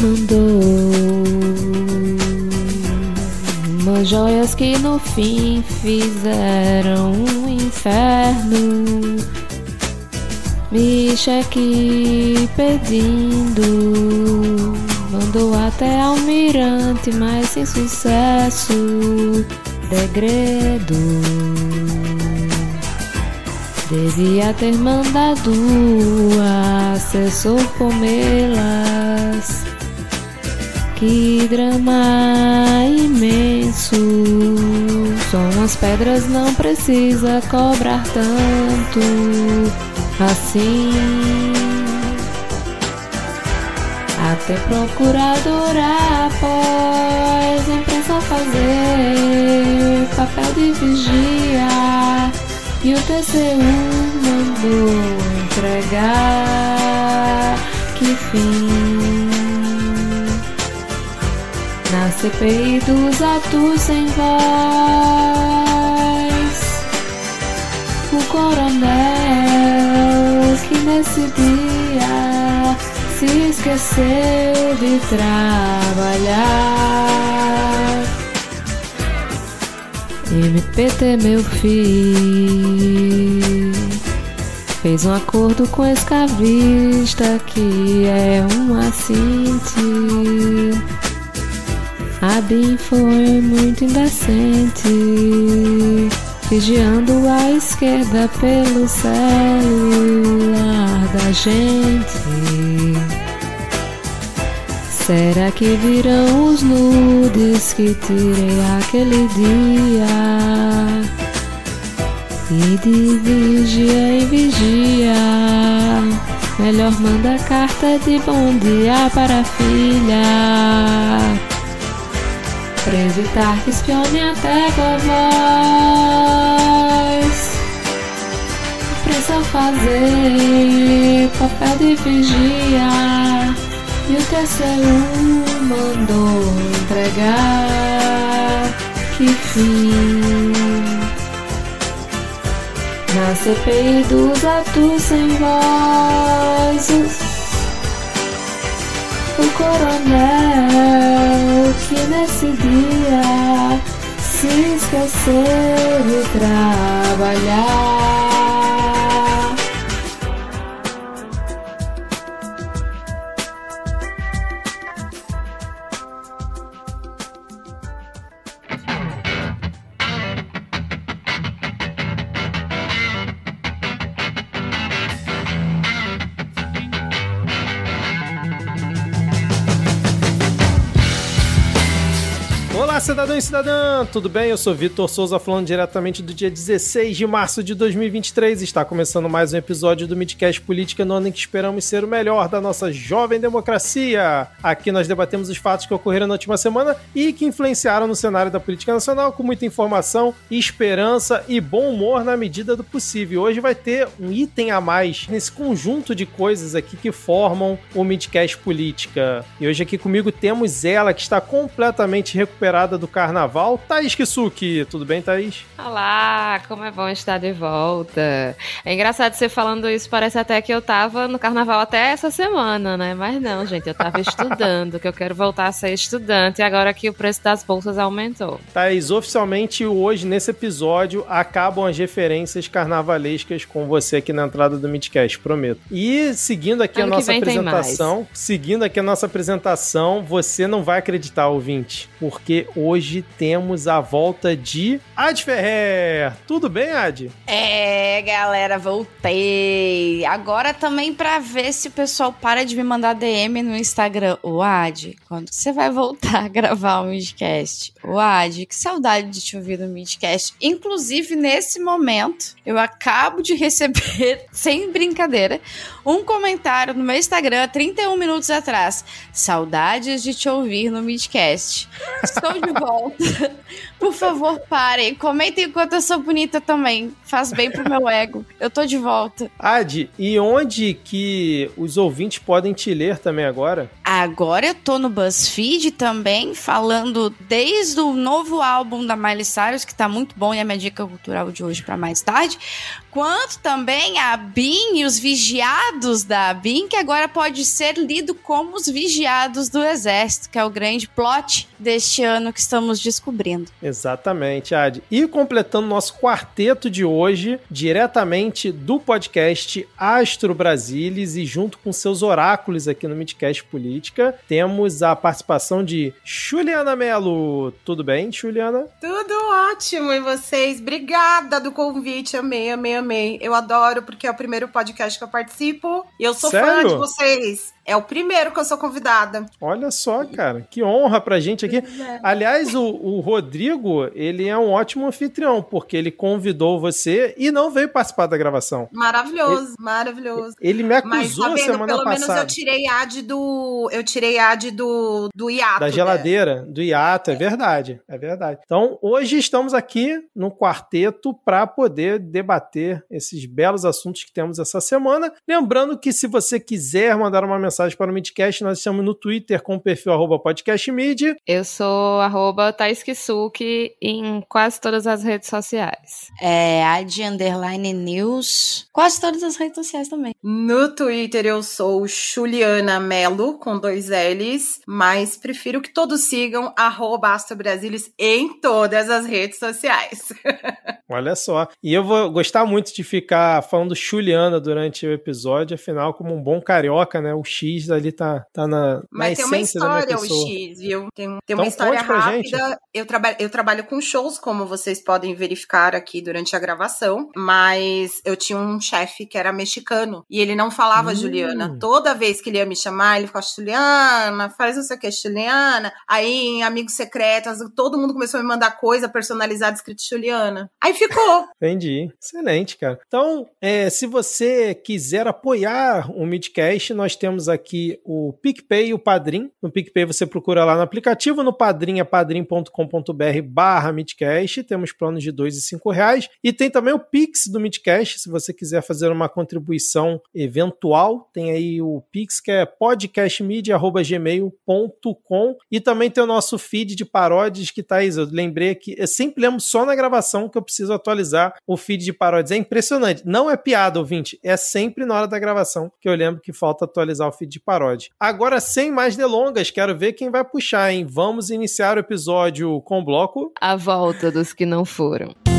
Mandou umas joias que no fim fizeram um inferno. Micheque pedindo, mandou até almirante, mas sem sucesso. Degredo. Devia ter mandado o assessor comê-las. Que drama imenso. São as pedras, não precisa cobrar tanto assim. Até procuradora após imprensa fazer papel de vigia e o TCU mandou entregar. Que fim CPI dos atos sem voz. O coronel que nesse dia se esqueceu de trabalhar. MPT, meu filho, fez um acordo com escravista que é um assinte. A BIM foi muito indecente, vigiando a esquerda pelo celular da gente. Será que virão os nudes que tirei aquele dia? E de vigia em vigia, melhor manda carta de bom dia para a filha. Pra evitar que espione até vovós. Precisa fazer papel de vigia. E o TCU mandou entregar. Que fim. Na CPI dos atos sem vozes. O coronel que nesse dia se esqueceu de trabalhar. Cidadão e cidadã! Tudo bem? Eu sou Vitor Souza, falando diretamente do dia 16 de março de 2023. Está começando mais um episódio do Midcast Política no ano em que esperamos ser o melhor da nossa jovem democracia. Aqui nós debatemos os fatos que ocorreram na última semana e que influenciaram no cenário da política nacional com muita informação, esperança e bom humor na medida do possível. Hoje vai ter um item a mais nesse conjunto de coisas aqui que formam o Midcast Política. E hoje aqui comigo temos ela que está completamente recuperada do carnaval, Thaís Kisuki. Tudo bem, Thaís? Olá, como é bom estar de volta. É engraçado você falando isso, parece até que eu tava no carnaval até essa semana, né? Mas não, gente, eu tava estudando, que eu quero voltar a ser estudante agora que o preço das bolsas aumentou. Thaís, oficialmente hoje, nesse episódio, acabam as referências carnavalescas com você aqui na entrada do Midcast, prometo. E seguindo aqui ano a nossa apresentação, seguindo aqui a nossa apresentação, você não vai acreditar, ouvinte, porque hoje temos a volta de Ad Ferrer. Tudo bem, Ad? É, galera, voltei. Agora também para ver se o pessoal para de me mandar DM no Instagram. O Ad, quando você vai voltar a gravar o Midcast? O Ad, que saudade de te ouvir no Midcast. Inclusive, nesse momento, eu acabo de receber, sem brincadeira, um comentário no meu Instagram 31 minutos atrás. Saudades de te ouvir no Midcast. Estou de volta. Por favor, parem. Comentem enquanto eu sou bonita também. Faz bem pro meu ego. Eu tô de volta. Adi, e onde que os ouvintes podem te ler também agora? Agora eu tô no BuzzFeed também, falando desde o novo álbum da Miley Cyrus, que tá muito bom, e é a minha dica cultural de hoje para mais tarde, quanto também a BIM e os vigiados da BIM, que agora pode ser lido como os vigiados do Exército, que é o grande plot deste ano que estamos descobrindo. Exatamente, Ad. E completando nosso quarteto de hoje, diretamente do podcast Astro Brasilis e junto com seus oráculos aqui no Midcast Política, temos a participação de Juliana Melo. Tudo bem, Juliana? Tudo ótimo. E vocês? Obrigada do convite. Amei, amei, amei. Eu adoro porque é o primeiro podcast que eu participo e eu sou Sério? fã de vocês. É o primeiro que eu sou convidada. Olha só, cara, que honra pra gente aqui. É. Aliás, o, o, Rodrigo, ele é um ótimo anfitrião, porque ele convidou você e não veio participar da gravação. Maravilhoso, ele, maravilhoso. Ele me acusou Mas, tá vendo, semana pelo passada. Pelo menos eu tirei ad do. Eu tirei ad do, do hiato. Da geladeira, né? do hiato, é verdade. É verdade. Então, hoje estamos aqui no quarteto para poder debater esses belos assuntos que temos essa semana. Lembrando que se você quiser mandar uma mensagem mensagem para o Midcast, nós estamos no Twitter com o perfil arroba podcastmid. Eu sou arroba Taisukisuki em quase todas as redes sociais. É, ad underline news, quase todas as redes sociais também. No Twitter eu sou Juliana Melo, com dois L's, mas prefiro que todos sigam arroba Astrobrasilis em todas as redes sociais. Olha só. E eu vou gostar muito de ficar falando Juliana durante o episódio, afinal, como um bom carioca, né? O X ali tá, tá na, Mas na tem uma história o X, viu? Tem, tem então, uma história rápida. Eu, traba eu trabalho com shows, como vocês podem verificar aqui durante a gravação, mas eu tinha um chefe que era mexicano e ele não falava hum. Juliana. Toda vez que ele ia me chamar, ele ficava Juliana, faz não sei o que, Juliana. Aí, em Amigos Secretos, todo mundo começou a me mandar coisa personalizada escrito Juliana. Aí ficou. Entendi. Excelente, cara. Então, é, se você quiser apoiar o Midcast, nós temos aqui o PicPay e o Padrim. No PicPay você procura lá no aplicativo, no Padrim é padrim.com.br barra Midcast. Temos planos de dois e cinco reais. E tem também o Pix do Midcast, se você quiser fazer uma contribuição eventual. Tem aí o Pix, que é podcastmedia.gmail.com e também tem o nosso feed de paródias que tá aí. Eu lembrei que eu sempre lembro só na gravação que eu preciso atualizar o feed de paródias. É impressionante. Não é piada, ouvinte. É sempre na hora da gravação que eu lembro que falta atualizar o feed de paródia. Agora, sem mais delongas, quero ver quem vai puxar, hein? Vamos iniciar o episódio com o bloco. A volta dos que não foram.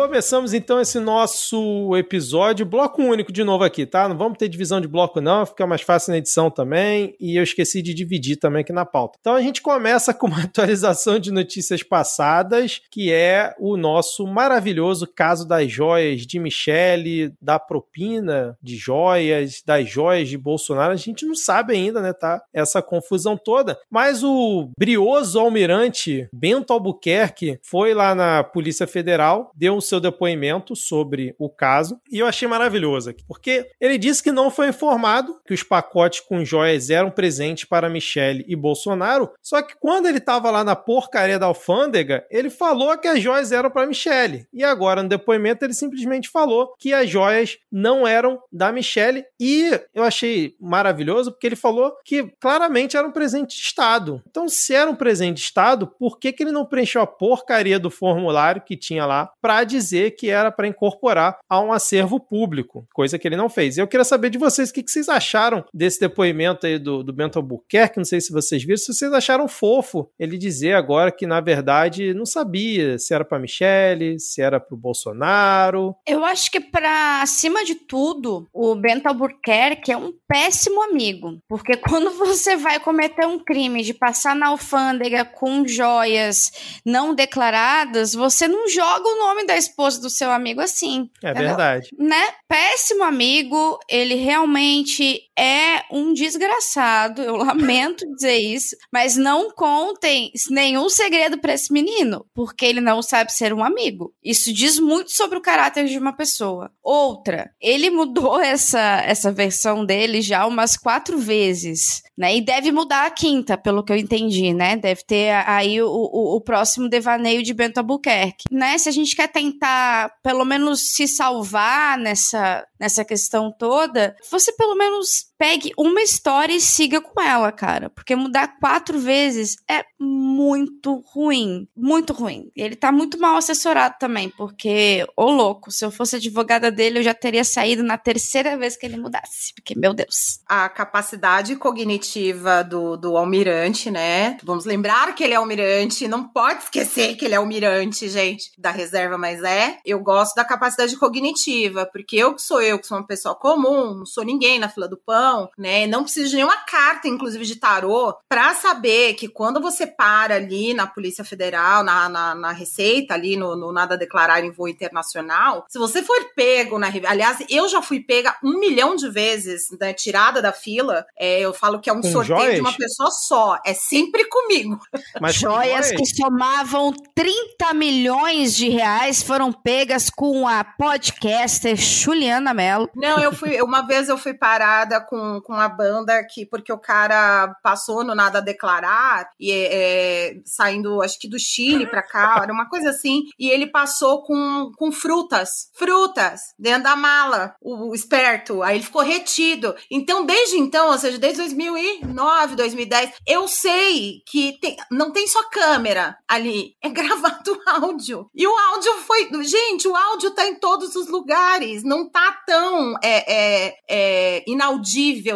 Começamos então esse nosso episódio, bloco único de novo aqui, tá? Não vamos ter divisão de bloco não, fica mais fácil na edição também, e eu esqueci de dividir também aqui na pauta. Então a gente começa com uma atualização de notícias passadas, que é o nosso maravilhoso caso das joias de Michele, da propina de joias, das joias de Bolsonaro. A gente não sabe ainda, né, tá? Essa confusão toda. Mas o brioso almirante Bento Albuquerque foi lá na Polícia Federal, deu o seu depoimento sobre o caso e eu achei maravilhoso aqui, porque ele disse que não foi informado que os pacotes com joias eram presentes para Michele e Bolsonaro, só que quando ele estava lá na porcaria da alfândega, ele falou que as joias eram para Michele. E agora no depoimento ele simplesmente falou que as joias não eram da Michele e eu achei maravilhoso porque ele falou que claramente era um presente de Estado. Então, se era um presente de Estado, por que, que ele não preencheu a porcaria do formulário que tinha lá para dizer que era para incorporar a um acervo público, coisa que ele não fez. Eu queria saber de vocês o que, vocês acharam desse depoimento aí do, do Bento Albuquerque, não sei se vocês viram, se vocês acharam fofo ele dizer agora que, na verdade, não sabia se era para Michele, se era para o Bolsonaro. Eu acho que, para acima de tudo, o Bento Albuquerque é um péssimo amigo, porque quando você vai cometer um crime de passar na alfândega com joias não declaradas, você não joga o nome da esposa do seu amigo assim. É entendeu? verdade. Né? Péssimo amigo, ele realmente é um desgraçado. Eu lamento dizer isso, mas não contem nenhum segredo para esse menino, porque ele não sabe ser um amigo. Isso diz muito sobre o caráter de uma pessoa. Outra, ele mudou essa, essa versão dele já umas quatro vezes, né? E deve mudar a quinta, pelo que eu entendi, né? Deve ter aí o, o, o próximo devaneio de Bento Albuquerque, né? Se a gente quer tentar, pelo menos, se salvar nessa, nessa questão toda, você pelo menos pegue uma história e siga com ela, cara. Porque mudar quatro vezes é muito ruim. Muito ruim. Ele tá muito mal assessorado também, porque, ô louco, se eu fosse advogada dele, eu já teria saído na terceira vez que ele mudasse. Porque, meu Deus. A capacidade cognitiva do, do almirante, né? Vamos lembrar que ele é almirante, não pode esquecer que ele é almirante, gente, da reserva, mas é. Eu gosto da capacidade cognitiva, porque eu que sou eu, que sou uma pessoa comum, não sou ninguém na fila do pão, né? Não preciso de nenhuma carta, inclusive de tarô, para saber que quando você para ali na Polícia Federal, na, na, na Receita, ali no, no, Nada a Declarar em Voo Internacional, se você for pego na. Aliás, eu já fui pega um milhão de vezes, né, tirada da fila. É, eu falo que é um Com sorteio joias? de uma pessoa só. É sempre comigo. Mas joias que somavam 30 milhões de reais foram pegas com a podcaster Juliana Não, eu fui. Uma vez eu fui parada com, com a banda aqui, porque o cara passou no Nada a Declarar, e é, saindo, acho que do Chile pra cá, era uma coisa assim, e ele passou com, com frutas, frutas, dentro da mala, o, o esperto, aí ele ficou retido. Então, desde então, ou seja, desde 2009, 2010, eu sei que tem, não tem só câmera ali, é gravado áudio. E o áudio foi. Gente, o áudio tá em todos os lugares, não tá tão é, é, é,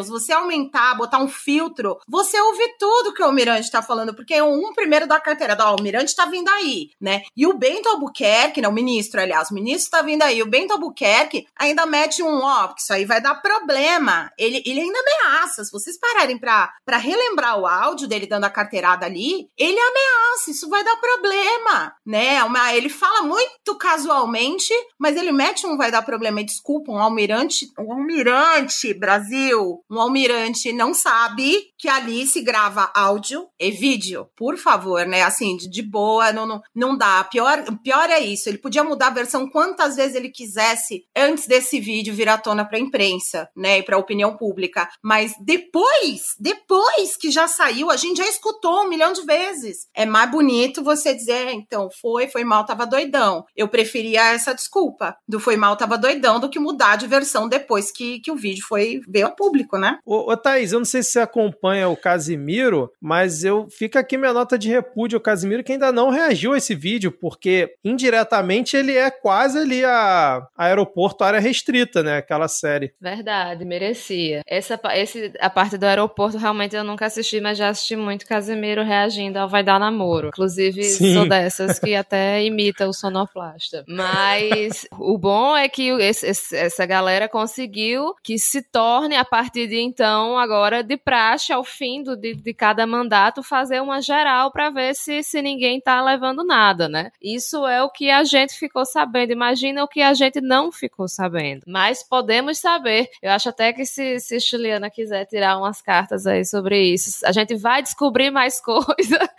você aumentar, botar um filtro, você ouve tudo que o Almirante tá falando, porque um primeiro da carteira, ó, o Almirante tá vindo aí, né? E o Bento Albuquerque, né? O ministro, aliás, o ministro tá vindo aí, o Bento Albuquerque ainda mete um, ó, porque isso aí vai dar problema. Ele, ele ainda ameaça. Se vocês pararem pra, pra relembrar o áudio dele dando a carteirada ali, ele ameaça, isso vai dar problema, né? Uma, ele fala muito casualmente, mas ele mete um vai dar problema. E desculpa, um almirante, um almirante, Brasil, um almirante não sabe que ali se grava áudio e vídeo. Por favor, né? Assim, de, de boa, não, não, não dá. Pior, pior é isso. Ele podia mudar a versão quantas vezes ele quisesse antes desse vídeo vir à tona para a imprensa, né? E para a opinião pública. Mas depois, depois que já saiu, a gente já escutou um milhão de vezes. É mais bonito você dizer, é, então, foi, foi mal, tava doidão. Eu preferia essa desculpa do foi mal, tava doidão, do que mudar de versão depois que, que o vídeo foi veio ao público, né? Ô, ô Thaís, eu não sei se você acompanha o Casimiro, mas eu fica aqui minha nota de repúdio ao Casimiro que ainda não reagiu a esse vídeo, porque indiretamente ele é quase ali a, a aeroporto área restrita, né? Aquela série. Verdade, merecia. Essa esse, a parte do aeroporto realmente eu nunca assisti, mas já assisti muito Casimiro reagindo ao Vai Dar Namoro. Inclusive, Sim. sou dessas que até imita o sonoplasta. Mas o bom é que esse, esse, essa galera conseguiu que se torne, a partir de então, agora de praxe ao fim do, de, de cada mandato, fazer uma geral para ver se, se ninguém tá levando nada, né? Isso é o que a gente ficou sabendo. Imagina o que a gente não ficou sabendo. Mas podemos saber. Eu acho até que se, se Juliana quiser tirar umas cartas aí sobre isso, a gente vai descobrir mais coisa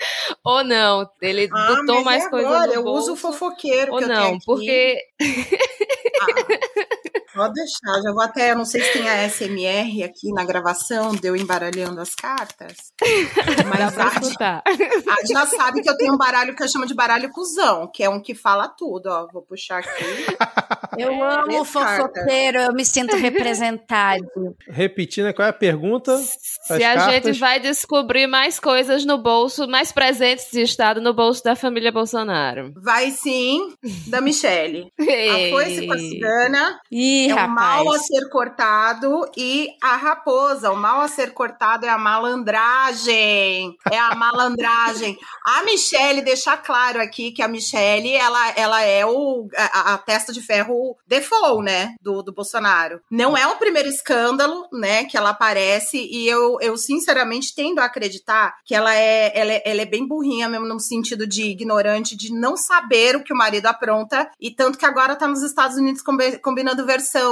ou não. Ele ah, botou mais é coisa agora, no bolso. Eu uso o fofoqueiro ou não, porque ah. Pode deixar, já vou até, eu não sei se tem a SMR aqui na gravação, deu embaralhando as cartas. Mas a escutar. a já sabe que eu tenho um baralho que eu chamo de baralho cuzão, que é um que fala tudo, ó. Vou puxar aqui. Eu amo o fofoqueiro, eu me sinto representado. Repetindo, qual é a pergunta? Se a cartas? gente vai descobrir mais coisas no bolso, mais presentes de Estado no bolso da família Bolsonaro. Vai sim, da Michelle. a foice com a cigana. Ih, é rapaz. o mal a ser cortado e a raposa. O mal a ser cortado é a malandragem. É a malandragem. a Michelle, deixar claro aqui que a Michelle, ela, ela é o, a, a testa de ferro default, né? Do, do Bolsonaro. Não é o primeiro escândalo, né? Que ela aparece e eu, eu sinceramente tendo a acreditar que ela é, ela é, ela é bem burrinha mesmo no sentido de ignorante, de não saber o que o marido apronta e tanto que agora tá nos Estados Unidos combinando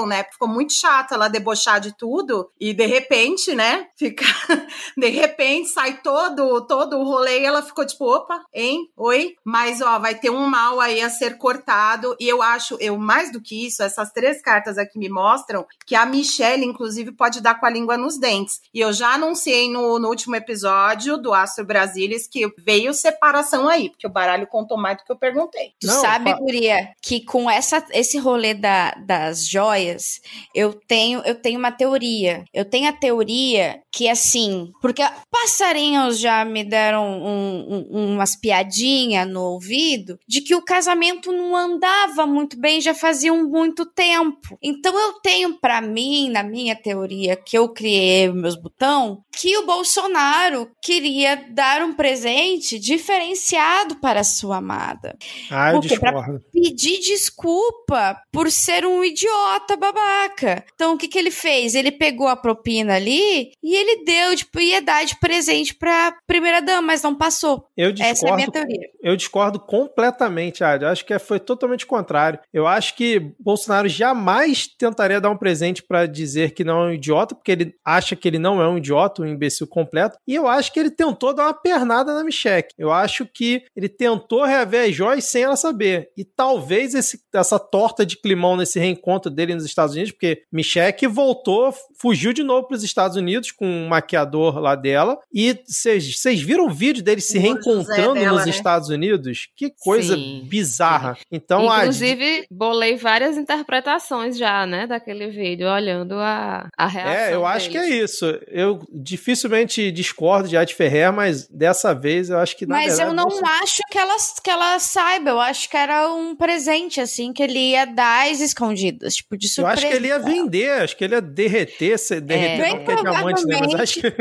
né? Ficou muito chata ela debochar de tudo e de repente, né? Fica. de repente sai todo, todo o rolê e ela ficou tipo, opa, hein? Oi? Mas, ó, vai ter um mal aí a ser cortado. E eu acho, eu mais do que isso, essas três cartas aqui me mostram que a Michelle, inclusive, pode dar com a língua nos dentes. E eu já anunciei no, no último episódio do Astro Brasilis que veio separação aí, porque o baralho contou mais do que eu perguntei. Tu Não, sabe, Guria, que com essa, esse rolê da, das joias joias. Eu tenho, eu tenho uma teoria. Eu tenho a teoria que assim, porque passarinhos já me deram um, um, umas piadinhas no ouvido de que o casamento não andava muito bem já fazia um muito tempo. Então eu tenho para mim, na minha teoria que eu criei meus botão, que o Bolsonaro queria dar um presente diferenciado para sua amada. Ah, eu Porque discordo. pedir desculpa por ser um idiota babaca. Então o que que ele fez? Ele pegou a propina ali e ele deu, tipo, ia dar de presente pra primeira dama, mas não passou. Eu discordo, Essa é a minha teoria. Eu discordo completamente, Adi. Eu acho que foi totalmente contrário. Eu acho que Bolsonaro jamais tentaria dar um presente para dizer que não é um idiota, porque ele acha que ele não é um idiota, um imbecil completo. E eu acho que ele tentou dar uma pernada na Michelle. Eu acho que ele tentou reaver as joias sem ela saber. E talvez esse, essa torta de climão nesse reencontro dele nos Estados Unidos, porque Michelle voltou, fugiu de novo para os Estados Unidos com um maquiador lá dela. E vocês viram o vídeo dele se reencontrando dela, nos né? Estados Unidos? Que coisa Sim. bizarra. Então, Inclusive, a... bolei várias interpretações já, né, daquele vídeo, olhando a, a reação. É, eu acho que é isso. Eu dificilmente discordo de Adi Ferrer, mas dessa vez eu acho que na Mas verdade, eu não acho que ela, que ela saiba. Eu acho que era um presente, assim, que ele ia dar às escondidas, tipo, de surpresa. Eu acho que ele ia vender, acho que ele ia derreter, se, derreter é. não porque é diamante, né? Mas acho que...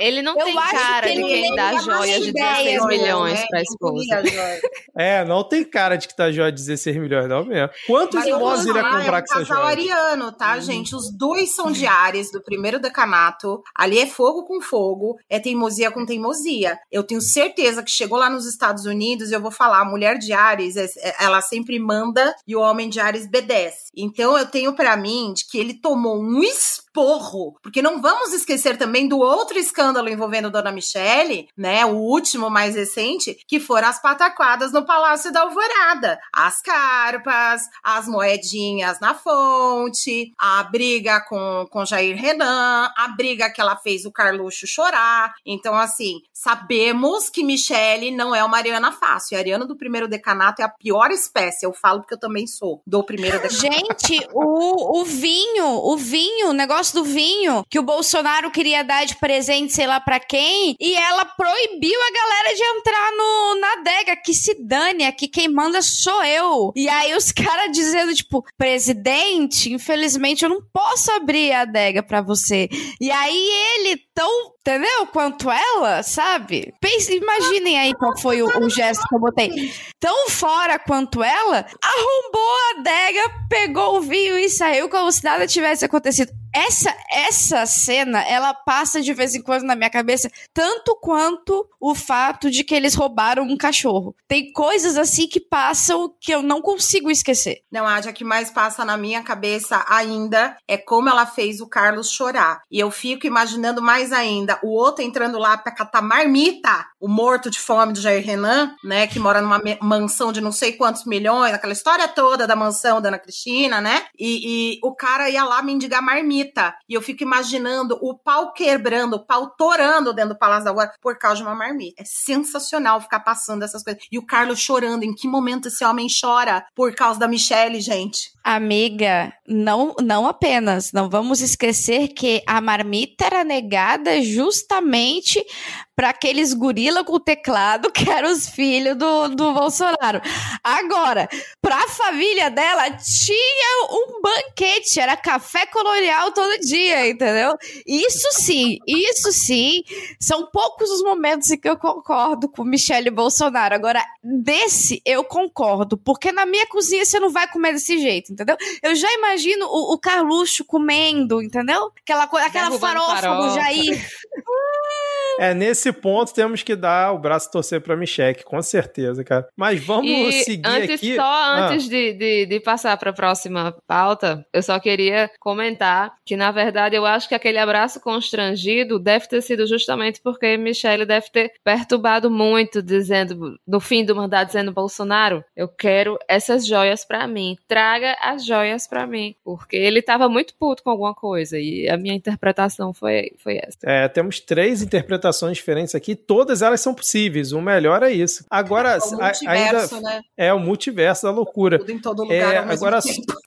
Ele não tem cara de quem dá joias de 16 milhões né? pra esposa. É, não tem cara de que tá joia de 16 milhões, não mesmo. Quantos imóveis ele ia comprar é um com essa joia? ariano, tá, hum. gente? Os dois são de Ares, do primeiro decanato. Ali é fogo com fogo, é teimosia com teimosia. Eu tenho certeza que chegou lá nos Estados Unidos, eu vou falar, a mulher de Ares, é, é, ela sempre manda e o homem de Ares obedece. Então eu tenho para mim de que ele tomou um esporro, porque não vamos esquecer também do outro escândalo envolvendo Dona Michele, né, o último mais recente, que foram as pataquadas no Palácio da Alvorada, as carpas, as moedinhas na fonte, a briga com, com Jair Renan, a briga que ela fez o Carluxo chorar. Então, assim, sabemos que Michele não é uma Ariana fácil. A Ariana do primeiro decanato é a pior espécie. Eu falo porque eu também sou do primeiro decanato. Gente, o, o vinho, o vinho, o negócio do vinho que o Bolsonaro queria dar de presente, sei lá pra quem, e ela proibiu a galera de entrar no, na adega. Que se dane, aqui quem manda sou eu. E aí os caras dizendo, tipo, presidente, infelizmente eu não posso abrir a adega pra você. E aí ele, tão, entendeu? Quanto ela, sabe? Pense, imaginem aí qual foi o, o gesto que eu botei. Tão fora quanto ela, arrombou a adega, pegou o vinho e saiu como se nada tivesse acontecido. Essa, essa cena, ela passa de vez em quando na minha cabeça, tanto quanto o fato de que eles roubaram um cachorro. Tem coisas assim que passam que eu não consigo esquecer. Não, a que mais passa na minha cabeça ainda é como ela fez o Carlos chorar. E eu fico imaginando mais ainda o outro entrando lá pra catar marmita, o morto de fome do Jair Renan, né, que mora numa mansão de não sei quantos milhões, aquela história toda da mansão da Ana Cristina, né? E, e o cara ia lá mendigar marmita. E eu fico imaginando o pau quebrando, o pau torando dentro do Palácio da Guarda por causa de uma marmita. É sensacional ficar passando essas coisas. E o Carlos chorando. Em que momento esse homem chora por causa da Michelle, gente? Amiga, não, não apenas. Não vamos esquecer que a marmita era negada justamente justamente para aqueles gorila com teclado que eram os filhos do, do Bolsonaro. Agora, para a família dela, tinha um banquete, era café colonial todo dia, entendeu? Isso sim, isso sim, são poucos os momentos em que eu concordo com Michele Bolsonaro. Agora, desse eu concordo, porque na minha cozinha você não vai comer desse jeito, entendeu? Eu já imagino o, o Carluxo comendo, entendeu? Aquela, aquela farofa, farofa do Jair. É, nesse ponto temos que dar o braço torcer pra Michelle, com certeza, cara. Mas vamos e seguir antes, aqui. Só ah. antes de, de, de, passar pra próxima pauta, eu só queria comentar que, na verdade, eu acho que aquele abraço constrangido deve ter sido justamente porque Michelle deve ter perturbado muito, dizendo, no fim do mandato, dizendo, Bolsonaro, eu quero essas joias pra mim. Traga as joias pra mim. Porque ele tava muito puto com alguma coisa. E a minha interpretação foi, foi essa. É, temos três interpretações interpretações diferentes aqui, todas elas são possíveis. O melhor é isso. Agora, é o multiverso, ainda né? é o multiverso da loucura. Tudo em todo lugar. É, agora.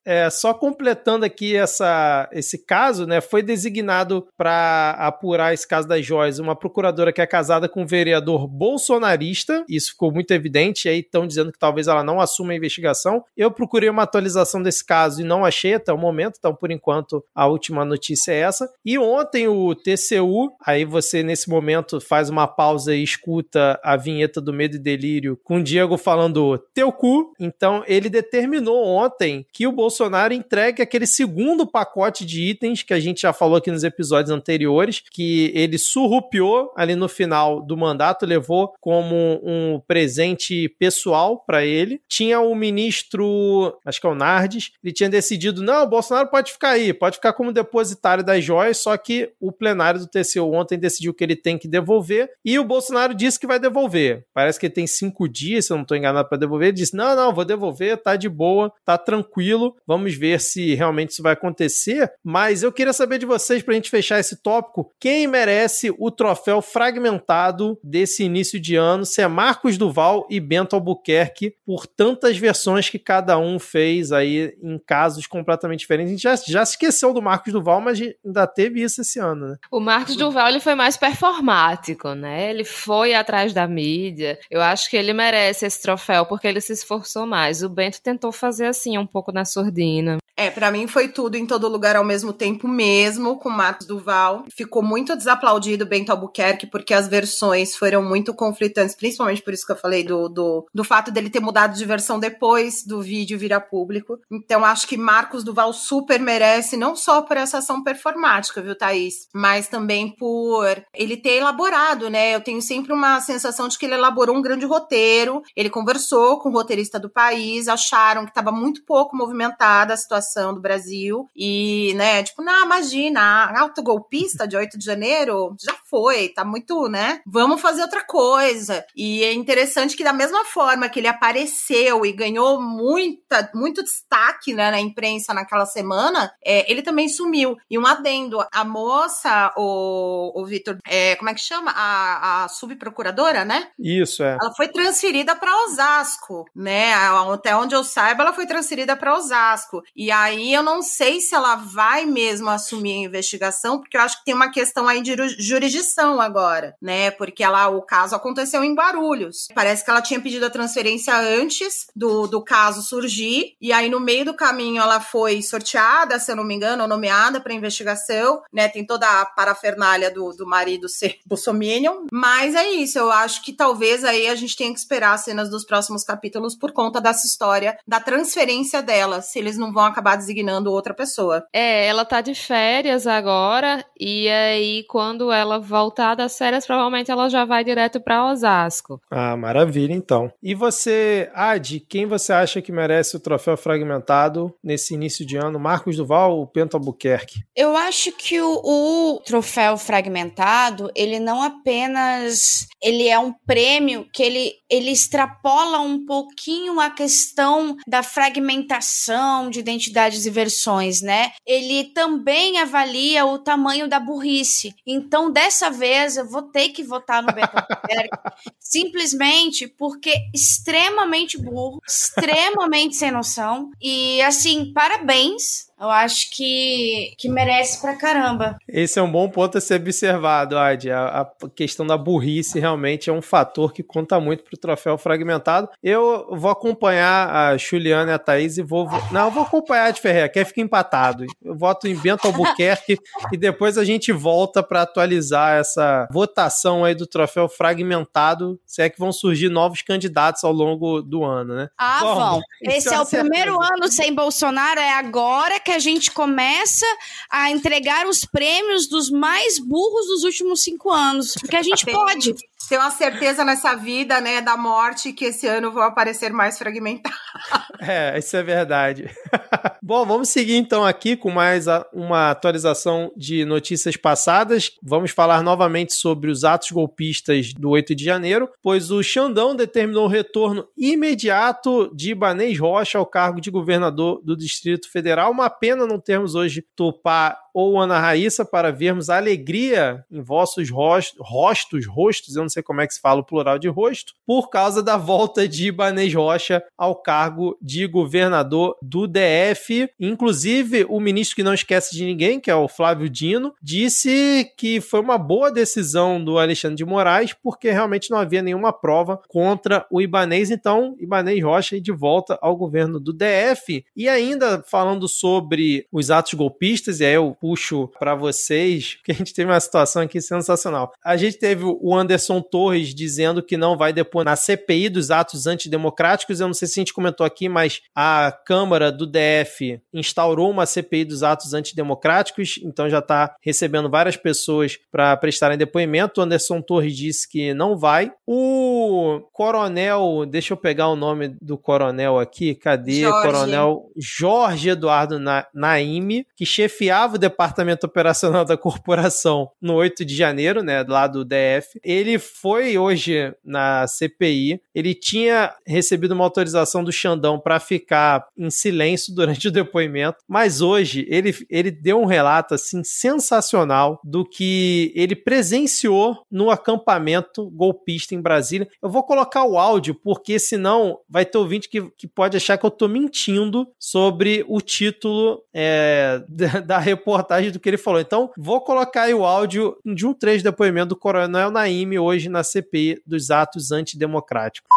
É, só completando aqui essa, esse caso, né? Foi designado para apurar esse caso das joias uma procuradora que é casada com um vereador bolsonarista. Isso ficou muito evidente. E aí estão dizendo que talvez ela não assuma a investigação. Eu procurei uma atualização desse caso e não achei até o momento. Então, por enquanto, a última notícia é essa. E ontem o TCU, aí você nesse momento faz uma pausa e escuta a vinheta do Medo e Delírio com o Diego falando teu cu. Então, ele determinou ontem que o Bolsonaro entregue aquele segundo pacote de itens que a gente já falou aqui nos episódios anteriores, que ele surrupiou ali no final do mandato, levou como um presente pessoal para ele. Tinha o ministro, acho que é o Nardes, ele tinha decidido: não, o Bolsonaro pode ficar aí, pode ficar como depositário das joias, só que o plenário do TCU ontem decidiu que ele tem que devolver e o Bolsonaro disse que vai devolver. Parece que ele tem cinco dias, se eu não estou enganado, para devolver. Ele disse: não, não, vou devolver, tá de boa, tá tranquilo. Vamos ver se realmente isso vai acontecer. Mas eu queria saber de vocês, para a gente fechar esse tópico, quem merece o troféu fragmentado desse início de ano? Se é Marcos Duval e Bento Albuquerque, por tantas versões que cada um fez aí em casos completamente diferentes. A gente já, já esqueceu do Marcos Duval, mas ainda teve isso esse ano, né? O Marcos Duval ele foi mais performático, né? Ele foi atrás da mídia. Eu acho que ele merece esse troféu porque ele se esforçou mais. O Bento tentou fazer assim, um pouco na surdina. É, para mim foi tudo em todo lugar ao mesmo tempo mesmo, com Marcos Duval. Ficou muito desaplaudido Bento Albuquerque, porque as versões foram muito conflitantes, principalmente por isso que eu falei do, do, do fato dele ter mudado de versão depois do vídeo virar público. Então acho que Marcos Duval super merece, não só por essa ação performática, viu, Thaís? Mas também por ele ter elaborado, né? Eu tenho sempre uma sensação de que ele elaborou um grande roteiro, ele conversou com o roteirista do país, acharam que estava muito pouco movimentada a situação situação do Brasil. E, né, tipo, não, imagina, autogolpista de 8 de janeiro já foi, tá muito, né? Vamos fazer outra coisa. E é interessante que, da mesma forma que ele apareceu e ganhou muita, muito destaque né, na imprensa naquela semana, é, ele também sumiu. E um adendo: a moça, o, o Vitor, é, como é que chama? A, a subprocuradora, né? Isso, é. Ela foi transferida para Osasco, né? Até onde eu saiba, ela foi transferida para Osasco. E aí eu não sei se ela vai mesmo assumir a investigação, porque eu acho que tem uma questão aí de jurisdição agora, né? Porque ela, o caso aconteceu em Guarulhos. Parece que ela tinha pedido a transferência antes do, do caso surgir, e aí no meio do caminho ela foi sorteada, se eu não me engano, ou nomeada para investigação, né? Tem toda a parafernália do, do marido ser bolsominion, mas é isso, eu acho que talvez aí a gente tenha que esperar as cenas dos próximos capítulos por conta dessa história da transferência dela, se eles não vão acabar acabar designando outra pessoa. É, ela tá de férias agora, e aí quando ela voltar das férias, provavelmente ela já vai direto para Osasco. Ah, maravilha então. E você, Adi, quem você acha que merece o troféu fragmentado nesse início de ano? Marcos Duval ou Pento Albuquerque? Eu acho que o, o troféu fragmentado, ele não apenas ele é um prêmio que ele, ele extrapola um pouquinho a questão da fragmentação de identidade identidades e versões, né? Ele também avalia o tamanho da burrice. Então, dessa vez, eu vou ter que votar no Beto simplesmente porque extremamente burro, extremamente sem noção. E, assim, parabéns eu acho que, que merece pra caramba. Esse é um bom ponto a ser observado, Adi. A, a questão da burrice realmente é um fator que conta muito pro troféu fragmentado. Eu vou acompanhar a Juliana e a Thaís e vou. Não, eu vou acompanhar a de Ferreira, quer ficar empatado. Eu voto em Bento Albuquerque e depois a gente volta para atualizar essa votação aí do troféu fragmentado, se é que vão surgir novos candidatos ao longo do ano, né? Ah, Bom, vão. Esse é o primeiro ano sem Bolsonaro, é agora que a gente começa a entregar os prêmios dos mais burros dos últimos cinco anos. Porque a gente pode ter uma certeza nessa vida, né, da morte, que esse ano vão aparecer mais fragmentados. É, isso é verdade. Bom, vamos seguir então aqui com mais uma atualização de notícias passadas. Vamos falar novamente sobre os atos golpistas do 8 de janeiro, pois o Xandão determinou o retorno imediato de Ibanez Rocha ao cargo de governador do Distrito Federal. Uma pena não termos hoje Tupá ou Ana Raíssa para vermos alegria em vossos rostos, rostos, eu não sei como é que se fala o plural de rosto, por causa da volta de Ibanez Rocha ao cargo de governador do DF. Inclusive, o ministro que não esquece de ninguém, que é o Flávio Dino, disse que foi uma boa decisão do Alexandre de Moraes, porque realmente não havia nenhuma prova contra o Ibanez. Então, Ibanez Rocha de volta ao governo do DF. E ainda falando sobre os atos golpistas, e aí eu puxo para vocês, que a gente teve uma situação aqui sensacional. A gente teve o Anderson Torres dizendo que não vai depor na CPI dos atos antidemocráticos. Eu não sei se a gente comentou aqui, mas a Câmara do DF instaurou uma CPI dos atos antidemocráticos, então já está recebendo várias pessoas para prestarem depoimento. O Anderson Torres disse que não vai. O coronel, deixa eu pegar o nome do coronel aqui, cadê? Jorge. Coronel Jorge Eduardo Na Naime, que chefiava o departamento operacional da corporação no 8 de janeiro, né, lá do DF. Ele foi hoje na CPI, ele tinha recebido uma autorização do Xandão para ficar em silêncio durante o depoimento, mas hoje ele, ele deu um relato assim sensacional do que ele presenciou no acampamento golpista em Brasília. Eu vou colocar o áudio porque senão vai ter ouvinte que, que pode achar que eu tô mentindo sobre o título é, da, da, reportagem do que ele falou. Então, vou colocar aí o áudio de um trecho de depoimento do Coronel Naime hoje na CPI dos atos antidemocráticos.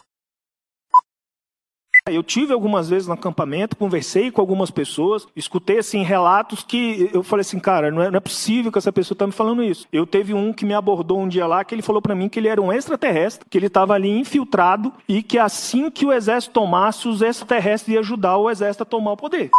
Eu tive algumas vezes no acampamento, conversei com algumas pessoas, escutei assim relatos que eu falei assim, cara, não é, não é possível que essa pessoa está me falando isso. Eu teve um que me abordou um dia lá que ele falou para mim que ele era um extraterrestre, que ele estava ali infiltrado e que assim que o exército tomasse, os extraterrestres iam ajudar o exército a tomar o poder.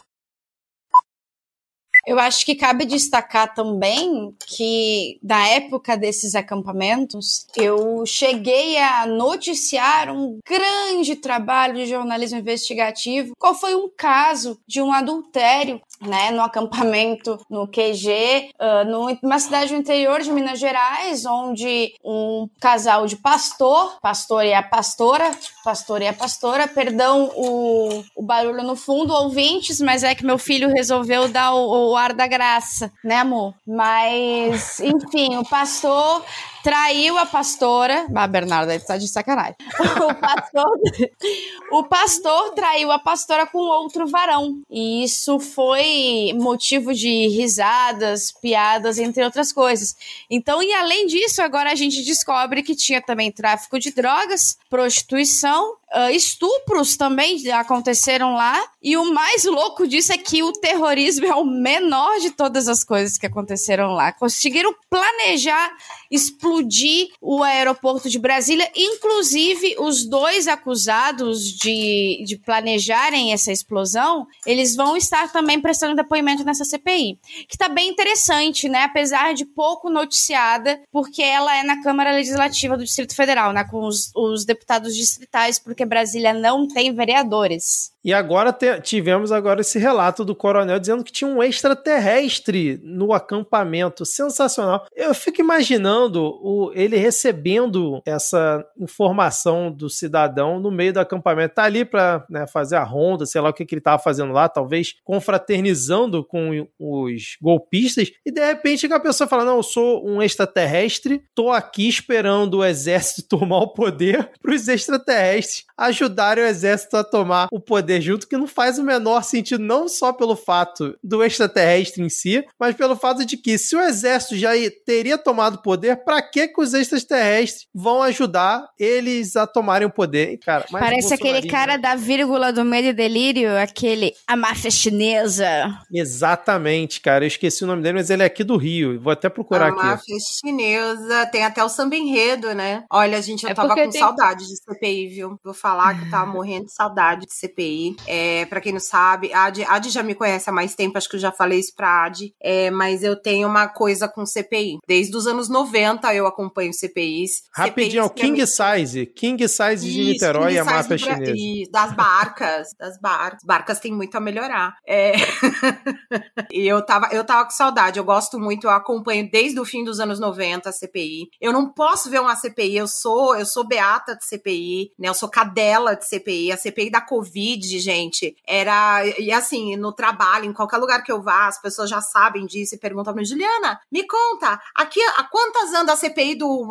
Eu acho que cabe destacar também que, da época desses acampamentos, eu cheguei a noticiar um grande trabalho de jornalismo investigativo. Qual foi um caso de um adultério, né, no acampamento no QG, uh, numa cidade do interior de Minas Gerais, onde um casal de pastor, pastor e a pastora, pastor e a pastora, perdão o, o barulho no fundo, ouvintes, mas é que meu filho resolveu dar o, o ar da graça, né, amor? Mas, enfim, o pastor traiu a pastora. Ah, Bernardo, aí tá de sacanagem. O pastor, o pastor traiu a pastora com outro varão. E isso foi motivo de risadas, piadas, entre outras coisas. Então, e além disso, agora a gente descobre que tinha também tráfico de drogas, prostituição, uh, estupros também aconteceram lá. E o mais louco disso é que o terrorismo é o menor de todas as coisas que aconteceram lá. Conseguiram planejar explodir o aeroporto de Brasília. Inclusive, os dois acusados de, de planejarem essa explosão, eles vão estar também prestando depoimento nessa CPI. Que está bem interessante, né? Apesar de pouco noticiada, porque ela é na Câmara Legislativa do Distrito Federal, né? Com os, os deputados distritais, porque Brasília não tem vereadores. E agora te, tivemos agora esse relato do coronel dizendo que tinha um extraterrestre no acampamento. Sensacional. Eu fico imaginando o, ele recebendo essa informação do cidadão no meio do acampamento. Tá ali para né, fazer a ronda, sei lá o que, que ele estava fazendo lá, talvez confraternizando com os golpistas. E de repente a pessoa fala: Não, eu sou um extraterrestre, tô aqui esperando o exército tomar o poder para os extraterrestres ajudarem o exército a tomar o poder junto, que não faz o menor sentido, não só pelo fato do extraterrestre em si, mas pelo fato de que se o exército já teria tomado poder, para que, que os extraterrestres vão ajudar eles a tomarem o poder? Cara, Parece aquele cara da vírgula do medo e delírio, aquele a máfia chinesa. Exatamente, cara. Eu esqueci o nome dele, mas ele é aqui do Rio. Vou até procurar a aqui. A máfia chinesa. Tem até o samba enredo, né? Olha, gente, eu é tava com tem... saudade de CPI, viu? Vou falar que tava morrendo de saudade de CPI. É, para quem não sabe, a Adi, a Adi já me conhece há mais tempo, acho que eu já falei isso pra Adi, é, mas eu tenho uma coisa com CPI. Desde os anos 90 eu acompanho CPIs. Rapidinho, CPIs King Size. King Size de isso, Niterói e a máfia chinesa. das barcas, das barcas. As barcas têm muito a melhorar. É... E eu tava, eu tava com saudade. Eu gosto muito, eu acompanho desde o fim dos anos 90 a CPI. Eu não posso ver uma CPI, eu sou, eu sou beata de CPI, né? Eu sou cadela de CPI. A CPI da Covid, gente, era. E assim, no trabalho, em qualquer lugar que eu vá, as pessoas já sabem disso e perguntam pra mim, Juliana, me conta, aqui, a quantas anda a CPI do.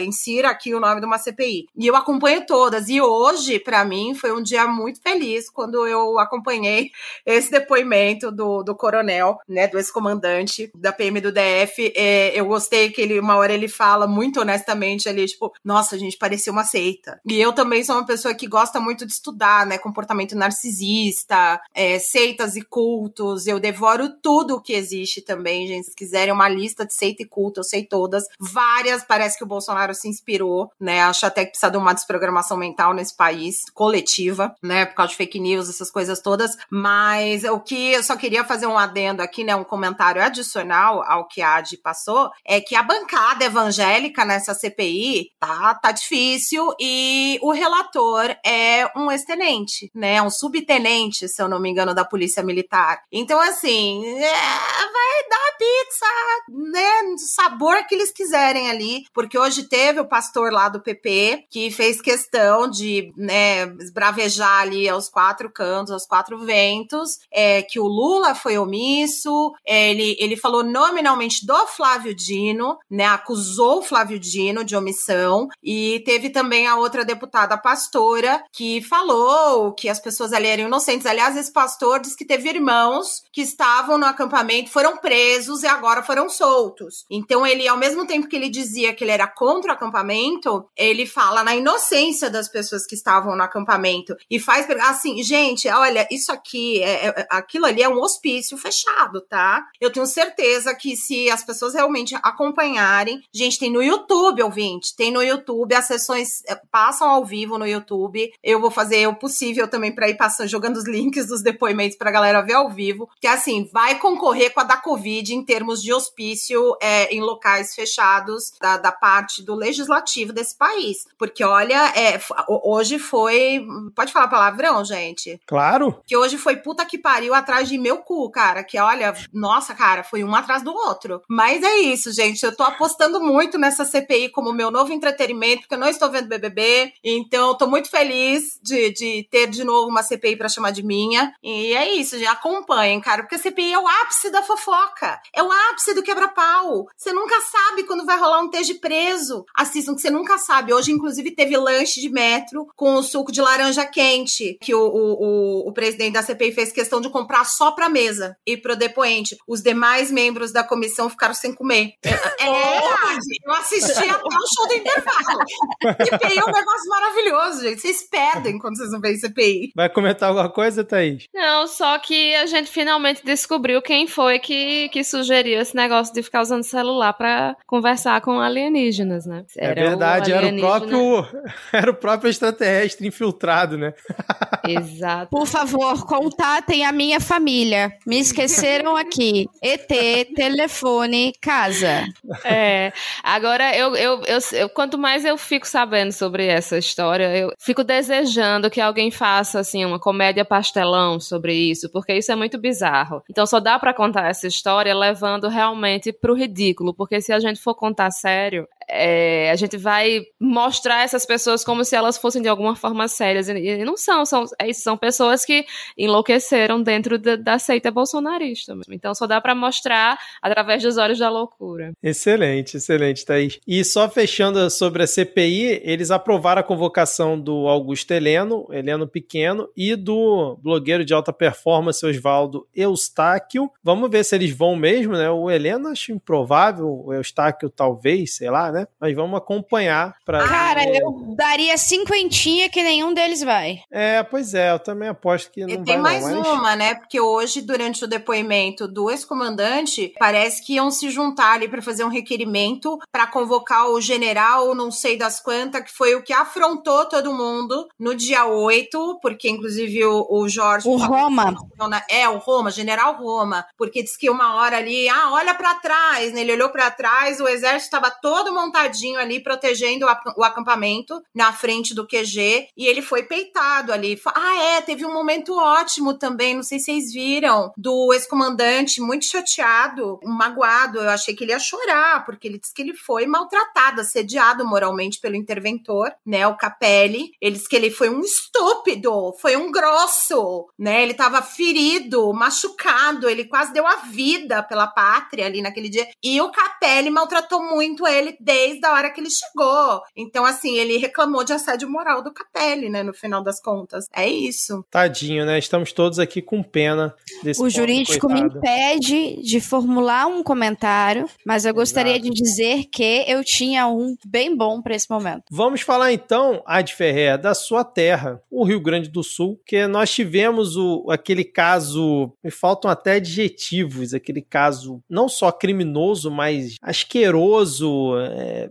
Insira aqui o nome de uma CPI. E eu acompanho todas. E hoje, para mim, foi um dia muito feliz quando eu acompanhei esse depoimento do, do coronel, né, do ex-comandante da PM do DF. É, eu gostei que ele, uma hora ele fala muito honestamente ali, tipo, nossa, gente, parecia uma seita. E eu também sou uma pessoa que gosta muito de estudar, né, comportamento narcisista, é, seitas e cultos. Eu devoro tudo que existe também, gente. Se quiserem uma lista de seita e culto, eu sei todas. Várias, parece que o Bolsonaro se inspirou, né? Acho até que precisa de uma desprogramação mental nesse país, coletiva, né? Por causa de fake news, essas coisas todas. Mas o que eu só queria fazer um adendo aqui, né? Um comentário adicional ao que a Adi passou, é que a bancada evangélica nessa CPI tá, tá difícil e o relator é um ex-tenente, né? Um subtenente, se eu não me engano, da Polícia Militar. Então, assim, é, vai dar pizza, né? Sabor que eles quiserem ali, porque hoje teve o pastor lá do PP que fez questão de, né, esbravejar ali aos quatro cantos, aos quatro ventos, é, que o Lula foi omisso, é, ele, ele falou nominalmente do Flávio Dino, né, acusou o Flávio Dino de omissão, e teve também a outra deputada pastora que falou que as pessoas ali eram inocentes. Aliás, esse pastor disse que teve irmãos que estavam no acampamento, foram presos e agora foram soltos. Então ele, ao mesmo tempo que ele dizia que ele era contra o acampamento, ele fala na inocência das pessoas que estavam no acampamento e faz assim, gente, olha, isso aqui, é, é, aquilo ali é um hospício fechado, tá? Eu tenho certeza que se as pessoas realmente acompanharem, gente, tem no YouTube, ouvinte, tem no YouTube, as sessões é, passam ao vivo no YouTube. Eu vou fazer o possível também para ir passando, jogando os links dos depoimentos pra galera ver ao vivo, que assim, vai concorrer com a da Covid em termos de hospício é, em locais fechados da, da parte do legislativo desse país. Porque, olha, é, hoje foi. Pode falar palavrão, gente? Claro. Que hoje foi puta que pariu atrás de meu cu, cara. Que olha, nossa, cara, foi um atrás do outro. Mas é isso, gente. Eu tô apostando muito nessa CPI como meu novo entretenimento, porque eu não estou vendo BBB. Então, eu tô muito feliz de, de ter de novo uma CPI para chamar de minha. E é isso, gente. Acompanhem, cara. Porque a CPI é o ápice da fofoca. É o ápice do quebra-pau. Você nunca sabe quando vai rolar um esteja preso. Assistam que você nunca sabe. Hoje, inclusive, teve lanche de metro com o suco de laranja quente, que o, o, o, o presidente da CPI fez questão de comprar só pra mesa e pro depoente. Os demais membros da comissão ficaram sem comer. É, é eu assisti até o show do intervalo. CPI é um negócio maravilhoso, gente. Vocês perdem quando vocês não veem CPI. Vai comentar alguma coisa, Thaís? Não, só que a gente finalmente descobriu quem foi que, que sugeriu esse negócio de ficar usando celular para conversar com alienígenas, né? É era é verdade, o alienígena... era o próprio era o próprio extraterrestre infiltrado, né? Exato. Por favor, contatem a minha família. Me esqueceram aqui. ET, telefone, casa. É. Agora, eu, eu, eu, eu, quanto mais eu fico sabendo sobre essa história, eu fico desejando que alguém faça, assim, uma comédia pastelão sobre isso, porque isso é muito bizarro. Então, só dá para contar essa história levando realmente pro ridículo, porque se a gente for contar sério, é, a gente vai mostrar essas pessoas como se elas fossem de alguma forma sérias. E, não são, são, é, são pessoas que enlouqueceram dentro da, da seita bolsonarista. Então só dá para mostrar através dos olhos da loucura. Excelente, excelente, Thaís. E só fechando sobre a CPI, eles aprovaram a convocação do Augusto Heleno, Heleno Pequeno, e do blogueiro de alta performance Oswaldo Eustáquio. Vamos ver se eles vão mesmo, né? O Heleno acho improvável, o Eustáquio talvez, sei lá, né? Né? Mas vamos acompanhar para. Cara, ver. eu daria cinquentinha que nenhum deles vai. É, pois é, eu também aposto que não e vai. Tem mais não, mas... uma, né? Porque hoje, durante o depoimento do ex-comandante, parece que iam se juntar ali para fazer um requerimento para convocar o general, não sei das quantas, que foi o que afrontou todo mundo no dia 8, porque inclusive o, o Jorge. O Roma. É, o Roma, general Roma, porque disse que uma hora ali, ah, olha para trás, né? Ele olhou para trás, o exército estava todo mundo montadinho ali, protegendo o acampamento na frente do QG, e ele foi peitado ali. Ah, é, teve um momento ótimo também, não sei se vocês viram, do ex-comandante muito chateado, magoado. Eu achei que ele ia chorar, porque ele disse que ele foi maltratado, assediado moralmente pelo interventor, né, o Capelli. Ele disse que ele foi um estúpido, foi um grosso, né? Ele tava ferido, machucado, ele quase deu a vida pela pátria ali naquele dia. E o Capelli maltratou muito ele a hora que ele chegou. Então, assim, ele reclamou de assédio moral do Capelli, né, no final das contas. É isso. Tadinho, né? Estamos todos aqui com pena desse O jurídico coitado. me impede de formular um comentário, mas eu gostaria Exato. de dizer que eu tinha um bem bom para esse momento. Vamos falar então, Ad Ferrer, da sua terra, o Rio Grande do Sul, que nós tivemos o, aquele caso, me faltam até adjetivos, aquele caso não só criminoso, mas asqueroso,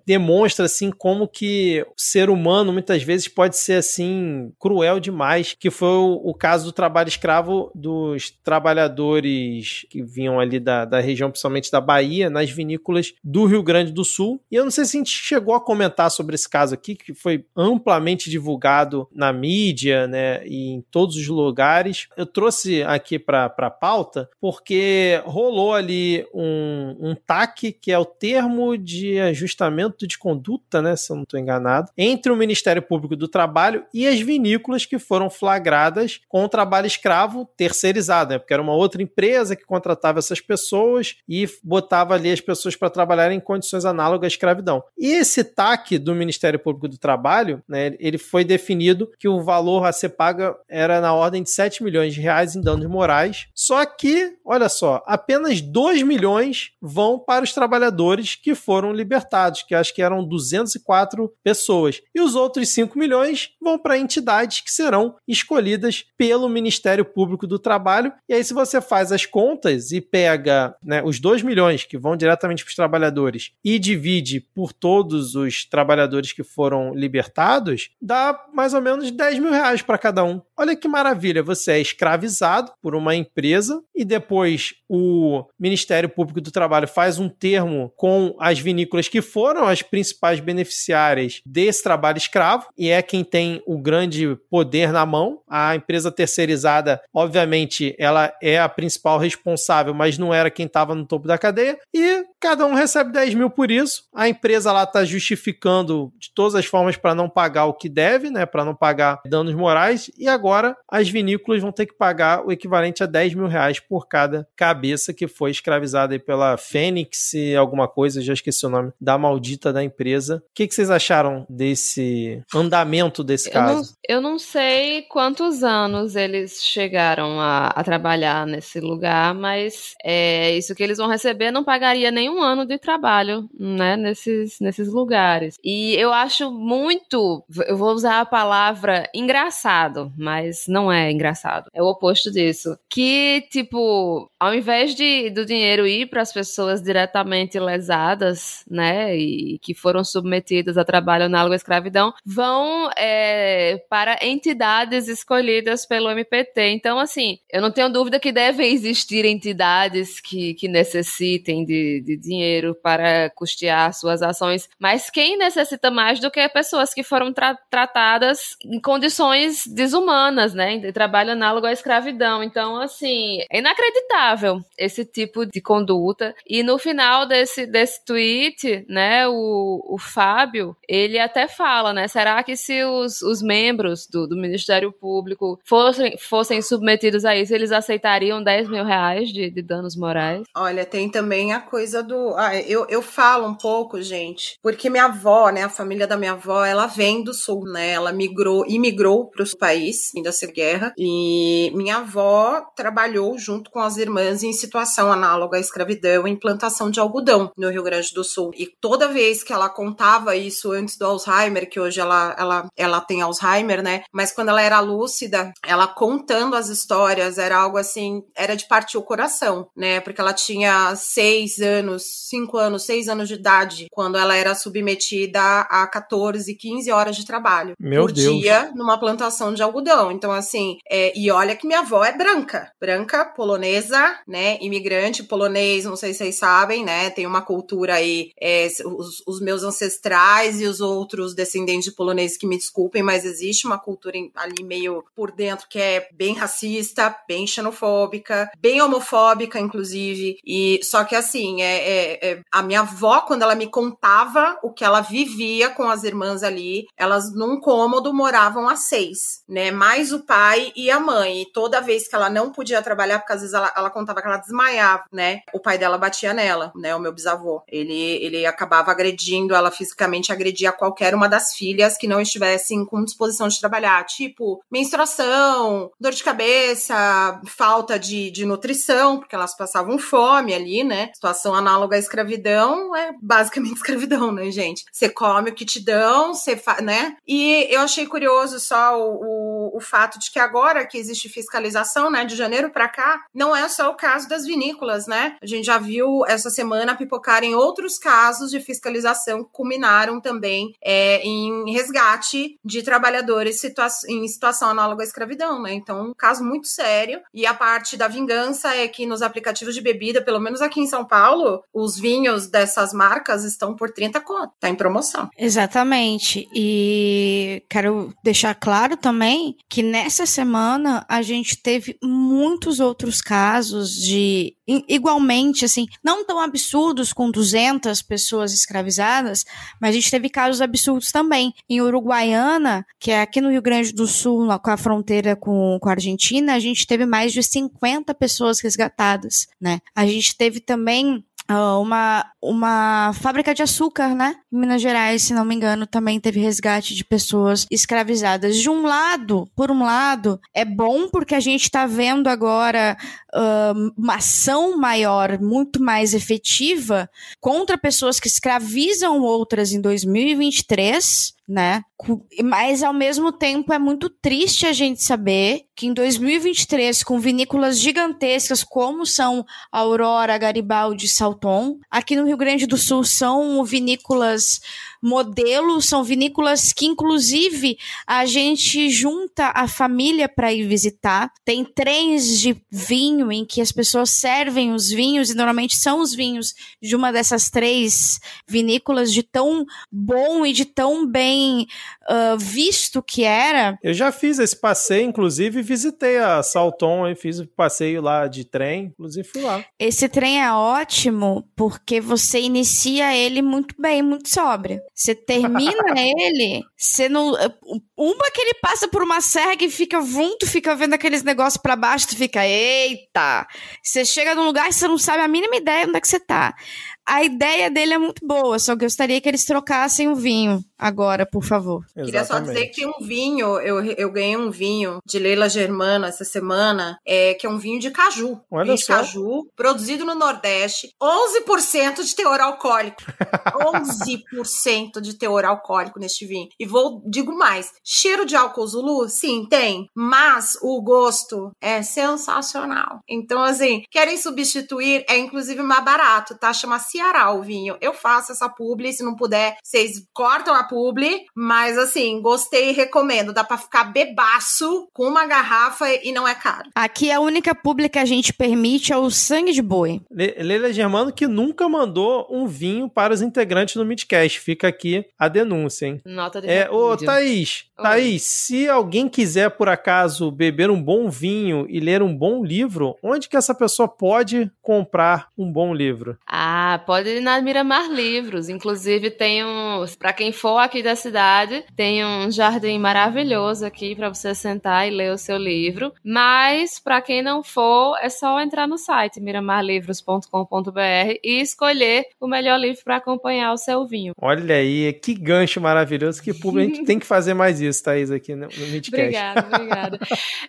demonstra assim como que o ser humano muitas vezes pode ser assim cruel demais, que foi o, o caso do trabalho escravo dos trabalhadores que vinham ali da, da região, principalmente da Bahia, nas vinícolas do Rio Grande do Sul. E eu não sei se a gente chegou a comentar sobre esse caso aqui, que foi amplamente divulgado na mídia, né, e em todos os lugares. Eu trouxe aqui para a pauta porque rolou ali um, um TAC, que é o termo de ajustamento de conduta, né, se eu não estou enganado, entre o Ministério Público do Trabalho e as vinícolas que foram flagradas com o trabalho escravo terceirizado, né, porque era uma outra empresa que contratava essas pessoas e botava ali as pessoas para trabalhar em condições análogas à escravidão. E esse TAC do Ministério Público do Trabalho, né, ele foi definido que o valor a ser pago era na ordem de 7 milhões de reais em danos morais. Só que, olha só, apenas 2 milhões vão para os trabalhadores que foram libertados, que acho que eram 204 pessoas. E os outros 5 milhões vão para entidades que serão escolhidas pelo Ministério Público do Trabalho. E aí, se você faz as contas e pega né, os 2 milhões que vão diretamente para os trabalhadores e divide por todos os trabalhadores que foram libertados, dá mais ou menos 10 mil reais para cada um. Olha que maravilha, você é escravizado por uma empresa e depois o Ministério Público do Trabalho faz um termo com as vinícolas que foram as principais beneficiárias desse trabalho escravo e é quem tem o grande poder na mão. A empresa terceirizada, obviamente, ela é a principal responsável, mas não era quem estava no topo da cadeia e cada um recebe 10 mil por isso. A empresa lá está justificando de todas as formas para não pagar o que deve, né, para não pagar danos morais e agora as vinícolas vão ter que pagar o equivalente a 10 mil reais por cada cabeça que foi escravizada pela Fênix, alguma coisa, já esqueci o nome, da maldita da empresa. O que, que vocês acharam desse andamento desse caso? Eu não, eu não sei quantos anos eles chegaram a, a trabalhar nesse lugar, mas é, isso que eles vão receber não pagaria nenhum ano de trabalho, né, nesses, nesses lugares. E eu acho muito, eu vou usar a palavra engraçado, mas não é engraçado. É o oposto disso. Que, tipo, ao invés de do dinheiro ir para as pessoas diretamente lesadas, né, e que foram submetidas a trabalho análogo à escravidão, vão é, para entidades escolhidas pelo MPT. Então, assim, eu não tenho dúvida que devem existir entidades que, que necessitem de, de dinheiro para custear suas ações, mas quem necessita mais do que pessoas que foram tra tratadas em condições desumanas, né, de trabalho análogo à escravidão. Então, assim, é inacreditável esse tipo de conduta. E no final desse, desse tweet, né, o, o Fábio, ele até fala, né, será que se os, os membros do, do Ministério Público fossem, fossem submetidos a isso, eles aceitariam 10 mil reais de, de danos morais? Olha, tem também a coisa do... Ah, eu, eu falo um pouco, gente, porque minha avó, né, a família da minha avó, ela vem do Sul, né, ela migrou, imigrou para o país, ainda ser guerra, e minha avó trabalhou junto com as irmãs em situação análoga à escravidão em plantação de algodão no Rio Grande do Sul. E toda vez que ela contava isso antes do Alzheimer, que hoje ela, ela, ela tem Alzheimer, né? Mas quando ela era lúcida, ela contando as histórias era algo assim, era de partir o coração, né? Porque ela tinha seis anos, cinco anos, seis anos de idade quando ela era submetida a 14, 15 horas de trabalho Meu por Deus. dia numa plantação de algodão. Então, assim, é, e olha que minha avó é branca, branca, polonesa, né? Imigrante polonês, não sei se vocês sabem, né? né? Tem uma cultura aí, é, os, os, meus ancestrais e os outros descendentes de poloneses que me desculpem, mas existe uma cultura ali meio por dentro que é bem racista, bem xenofóbica, bem homofóbica, inclusive. E só que assim, é, é, é a minha avó, quando ela me contava o que ela vivia com as irmãs ali, elas num cômodo moravam a seis, né? Mais o pai e a mãe. E toda vez que ela não podia trabalhar, porque às vezes ela, ela contava que ela desmaiava, né? O pai dela batia nela, né? O meu bisavô. Ele, ele acabava agredindo ela fisicamente, agredia qualquer uma das filhas que não estivessem com disposição de trabalhar. Tipo, menstruação, dor de cabeça, falta de, de nutrição, porque elas passavam fome ali, né? Situação análoga à escravidão é basicamente escravidão, né, gente? Você come o que te dão, você fa... né? E eu achei curioso só o, o, o fato de que agora que existe fiscalização, né, de janeiro para cá, não é só o caso das vinícolas, né? A gente já viu essa semana pipocarem outros casos de fiscalização culminaram também é, em resgate de trabalhadores situa em situação análoga à escravidão, né? Então, um caso muito sério. E a parte da vingança é que nos aplicativos de bebida, pelo menos aqui em São Paulo, os vinhos dessas marcas estão por 30 conto. Tá em promoção. Exatamente. E quero deixar claro também que nessa semana a gente teve muitos outros casos de igualmente assim, não tão absurdos com 200 pessoas escravizadas, mas a gente teve casos absurdos também. Em Uruguaiana, que é aqui no Rio Grande do Sul, com a fronteira com, com a Argentina, a gente teve mais de 50 pessoas resgatadas, né? A gente teve também uma, uma fábrica de açúcar, né? Em Minas Gerais, se não me engano, também teve resgate de pessoas escravizadas. De um lado, por um lado, é bom porque a gente está vendo agora uh, uma ação maior, muito mais efetiva contra pessoas que escravizam outras em 2023 né? Mas ao mesmo tempo é muito triste a gente saber que em 2023, com vinícolas gigantescas como são Aurora, Garibaldi e Salton, aqui no Rio Grande do Sul são vinícolas modelos, são vinícolas que, inclusive, a gente junta a família para ir visitar. Tem trens de vinho em que as pessoas servem os vinhos, e normalmente são os vinhos de uma dessas três vinícolas, de tão bom e de tão bem uh, visto que era. Eu já fiz esse passeio, inclusive visitei a Salton e fiz o passeio lá de trem, inclusive fui lá. Esse trem é ótimo porque você inicia ele muito bem, muito sóbrio. Você termina ele, você não. Uma que ele passa por uma serra que fica junto, fica vendo aqueles negócios para baixo, tu fica, eita! Você chega num lugar e você não sabe a mínima ideia onde é que você tá a ideia dele é muito boa, só gostaria que eles trocassem o vinho agora, por favor. Exatamente. Queria só dizer que um vinho, eu, eu ganhei um vinho de Leila Germano essa semana, é, que é um vinho de caju. Olha vinho só. de caju, produzido no Nordeste, 11% de teor alcoólico. 11% de teor alcoólico neste vinho. E vou, digo mais, cheiro de álcool Zulu? Sim, tem, mas o gosto é sensacional. Então, assim, querem substituir, é inclusive mais barato, tá? Chama-se Ceará o vinho. Eu faço essa publi, se não puder, vocês cortam a publi, mas assim, gostei e recomendo. Dá pra ficar bebaço com uma garrafa e não é caro. Aqui a única publi que a gente permite é o sangue de boi. Leila Germano que nunca mandou um vinho para os integrantes do Midcast. Fica aqui a denúncia, hein? Nota de é, Ô, Thaís, Oi. Thaís, se alguém quiser, por acaso, beber um bom vinho e ler um bom livro, onde que essa pessoa pode comprar um bom livro? Ah, pode ir na Miramar Livros. Inclusive, tem um. Para quem for aqui da cidade, tem um jardim maravilhoso aqui para você sentar e ler o seu livro. Mas, para quem não for, é só entrar no site miramarlivros.com.br e escolher o melhor livro para acompanhar o seu vinho. Olha aí, que gancho maravilhoso. Que público. A gente tem que fazer mais isso, Thaís, aqui no, no Midcast. Obrigada, obrigada.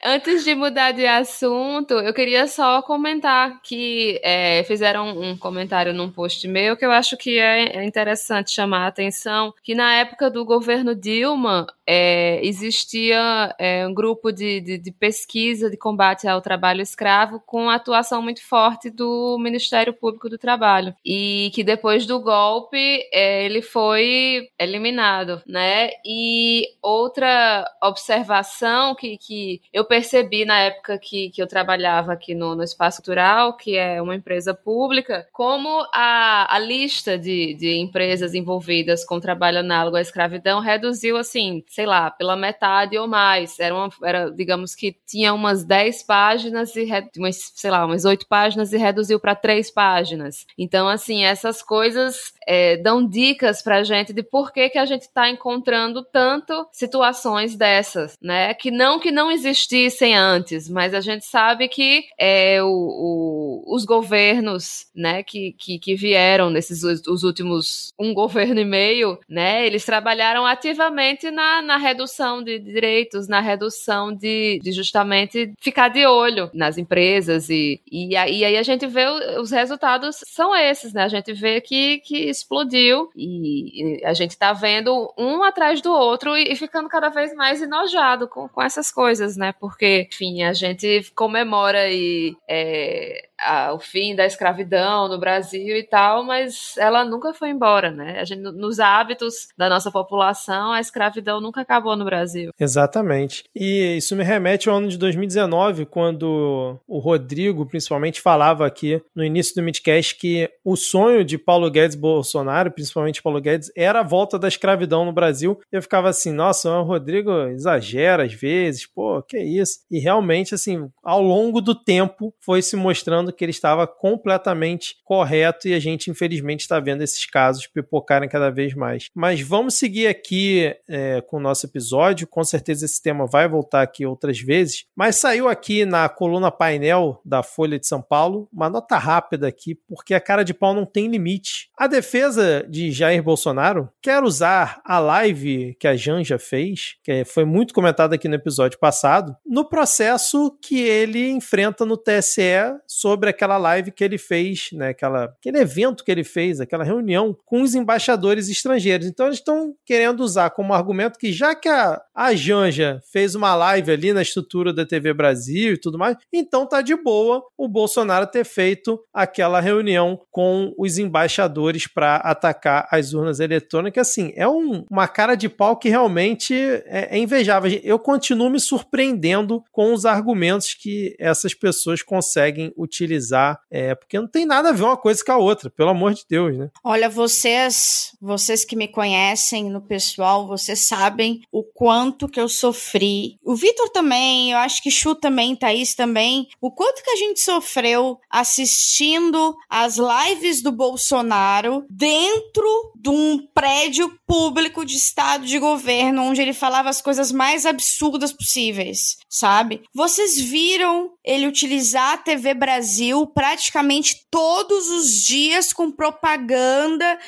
Antes de mudar de assunto, eu queria só comentar que é, fizeram um comentário num post post meu que eu acho que é, é interessante chamar a atenção, que na época do governo Dilma é, existia é, um grupo de, de, de, pesquisa de combate ao trabalho escravo com atuação muito forte do Ministério Público do Trabalho e que depois do golpe é, ele foi eliminado, né? E outra observação que, que eu percebi na época que, que eu trabalhava aqui no, no Espaço Cultural, que é uma empresa pública, como a a, a lista de, de empresas envolvidas com trabalho análogo à escravidão reduziu, assim, sei lá, pela metade ou mais. Era, uma, era digamos que tinha umas 10 páginas e, umas, sei lá, umas 8 páginas e reduziu para 3 páginas. Então, assim, essas coisas é, dão dicas pra gente de por que, que a gente está encontrando tanto situações dessas, né? Que não que não existissem antes, mas a gente sabe que é, o, o, os governos, né, que, que, que vieram nesses os últimos um governo e meio, né, eles trabalharam ativamente na, na redução de direitos, na redução de, de justamente ficar de olho nas empresas e, e, e aí a gente vê os resultados são esses, né? A gente vê que, que explodiu e a gente tá vendo um atrás do outro e, e ficando cada vez mais enojado com, com essas coisas, né? Porque, enfim, a gente comemora e é, a, o fim da escravidão no Brasil e tal, mas ela nunca foi embora, né? A gente, nos hábitos da nossa população, a escravidão nunca acabou no Brasil. Exatamente. E isso me remete ao ano de 2019, quando o Rodrigo, principalmente, falava aqui no início do Midcast que o sonho de Paulo Guedes Bolsonaro, principalmente Paulo Guedes, era a volta da escravidão no Brasil. Eu ficava assim, nossa, o Rodrigo exagera às vezes, pô, que isso? E realmente, assim, ao longo do tempo foi se mostrando que ele estava completamente correto e a gente, infelizmente, está vendo esses casos pipocarem cada vez mais. Mas vamos seguir aqui é, com o nosso episódio. Com certeza esse tema vai voltar aqui outras vezes. Mas saiu aqui na coluna painel da Folha de São Paulo uma nota rápida aqui, porque a cara de pau não tem limite. A defesa de Jair Bolsonaro quer usar a live que a Janja fez, que foi muito comentada aqui no episódio passado, no processo que ele enfrenta no TSE sobre sobre aquela live que ele fez, né, aquela, aquele evento que ele fez, aquela reunião com os embaixadores estrangeiros. Então eles estão querendo usar como argumento que já que a, a Janja fez uma live ali na estrutura da TV Brasil e tudo mais, então tá de boa o Bolsonaro ter feito aquela reunião com os embaixadores para atacar as urnas eletrônicas. Assim, é um, uma cara de pau que realmente é, é invejável. Eu continuo me surpreendendo com os argumentos que essas pessoas conseguem utilizar é, porque não tem nada a ver uma coisa com a outra, pelo amor de Deus, né? Olha, vocês, vocês que me conhecem no pessoal, vocês sabem o quanto que eu sofri. O Vitor também, eu acho que Chu também, Thaís também, o quanto que a gente sofreu assistindo as lives do Bolsonaro dentro de um prédio público de estado de governo, onde ele falava as coisas mais absurdas possíveis, sabe? Vocês viram ele utilizar a TV Brasil praticamente todos os dias com propaganda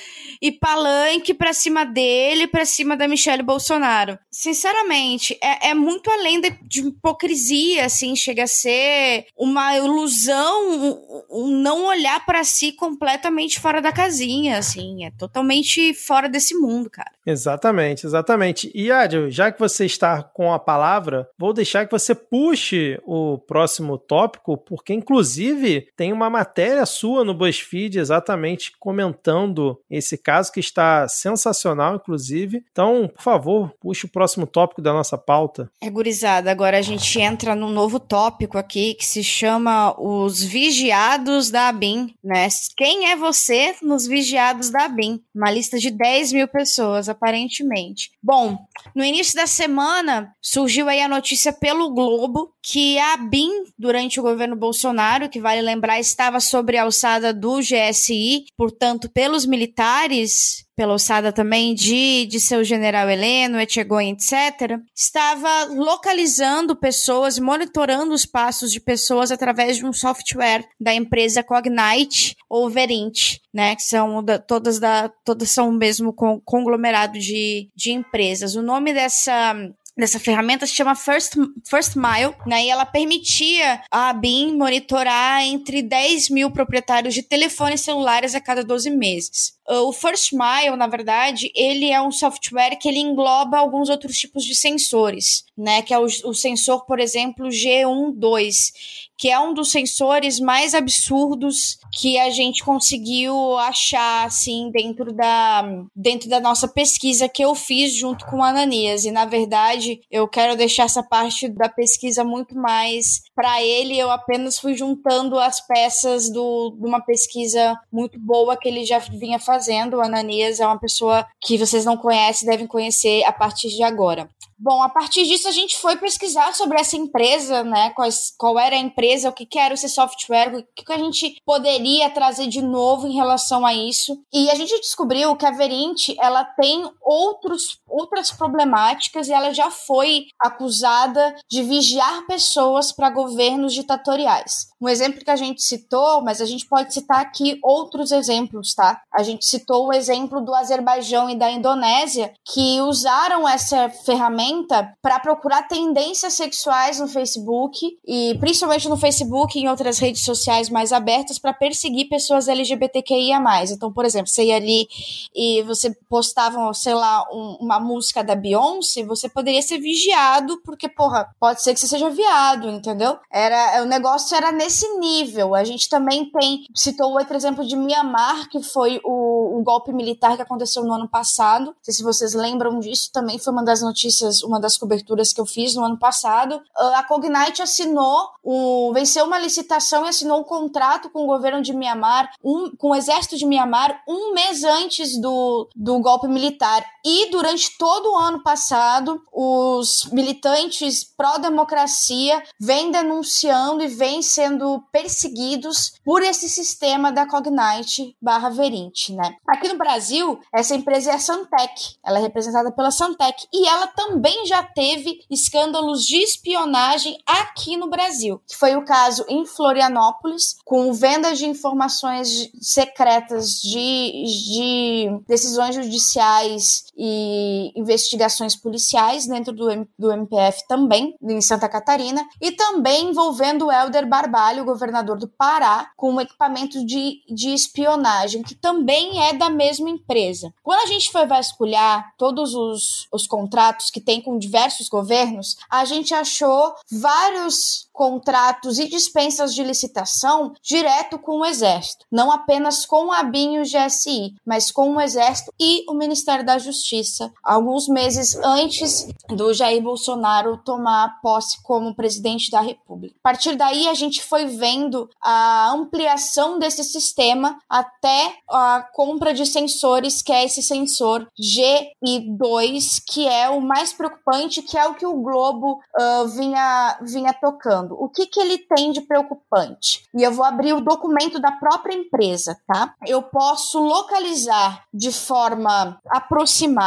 e palanque pra cima dele, pra cima da Michelle Bolsonaro. Sinceramente, é, é muito além de, de, hipocrisia, assim, chega a ser uma ilusão, um, um não olhar para si completamente fora da casinha, assim, é totalmente fora desse mundo, cara. Exatamente, exatamente. E Adil, já que você está com a palavra, vou deixar que você puxe o próximo tópico, porque inclusive tem uma matéria sua no BuzzFeed exatamente comentando esse caso que está sensacional, inclusive. Então, por favor, puxe o próximo tópico da nossa pauta. É gurizada, agora a gente entra num novo tópico aqui que se chama os vigiados da ABIN, né? Quem é você nos vigiados da ABIN? Uma lista de 10 mil pessoas, aparentemente. Bom, no início da semana surgiu aí a notícia pelo Globo que a BIM, durante o governo Bolsonaro, que vale lembrar, estava sobre a alçada do Portanto, pelos militares, pela alçada também de, de seu general Heleno, Etchegoyen, etc., estava localizando pessoas, monitorando os passos de pessoas através de um software da empresa Cognite ou Verint, né, que são da, todas, da, todas são o mesmo conglomerado de, de empresas. O nome dessa dessa ferramenta se chama First, First Mile, né? E ela permitia a BIM monitorar entre 10 mil proprietários de telefones celulares a cada 12 meses. O First Mile, na verdade, ele é um software que ele engloba alguns outros tipos de sensores, né? Que é o, o sensor, por exemplo, G12, que é um dos sensores mais absurdos que a gente conseguiu achar assim dentro da dentro da nossa pesquisa que eu fiz junto com a Ananias. E na verdade, eu quero deixar essa parte da pesquisa muito mais para ele. Eu apenas fui juntando as peças do, de uma pesquisa muito boa que ele já vinha fazendo. O Ananias é uma pessoa que vocês não conhecem, devem conhecer a partir de agora. Bom, a partir disso a gente foi pesquisar sobre essa empresa, né? Quais, qual era a empresa, o que, que era esse software, o que, que a gente poderia trazer de novo em relação a isso. E a gente descobriu que a Verint ela tem outros, outras problemáticas e ela já foi acusada de vigiar pessoas para governos ditatoriais. Um exemplo que a gente citou, mas a gente pode citar aqui outros exemplos, tá? A gente citou o exemplo do Azerbaijão e da Indonésia, que usaram essa ferramenta para procurar tendências sexuais no Facebook e principalmente no Facebook e em outras redes sociais mais abertas para perseguir pessoas LGBTQIA+. Então, por exemplo, você ia ali e você postava, sei lá, um, uma música da Beyoncé, você poderia ser vigiado porque, porra, pode ser que você seja viado, entendeu? Era, o negócio era nesse nesse nível. A gente também tem, citou outro exemplo de Mianmar, que foi o, o golpe militar que aconteceu no ano passado. Não sei se vocês lembram disso, também foi uma das notícias, uma das coberturas que eu fiz no ano passado. Ah, a Cognite assinou, o, venceu uma licitação e assinou um contrato com o governo de Mianmar, um, com o exército de Mianmar, um mês antes do, do golpe militar. E durante todo o ano passado, os militantes pró-democracia vêm denunciando e vêm sendo perseguidos por esse sistema da Cognite barra Verint, né? Aqui no Brasil, essa empresa é a Santec, ela é representada pela Santec e ela também já teve escândalos de espionagem aqui no Brasil, que foi o caso em Florianópolis, com vendas de informações secretas de, de decisões judiciais e investigações policiais dentro do, do MPF também, em Santa Catarina, e também envolvendo o Helder Barbalho, governador do Pará com um equipamento de, de espionagem, que também é da mesma empresa. Quando a gente foi vasculhar todos os, os contratos que tem com diversos governos, a gente achou vários contratos e dispensas de licitação direto com o Exército, não apenas com a BIM e o GSI, mas com o Exército e o Ministério da Justiça, alguns meses antes do Jair Bolsonaro tomar posse como presidente da República. A partir daí, a gente foi vendo a ampliação desse sistema até a compra de sensores, que é esse sensor GI2, que é o mais preocupante, que é o que o Globo uh, vinha, vinha tocando o que, que ele tem de preocupante? E eu vou abrir o documento da própria empresa, tá? Eu posso localizar de forma aproximada,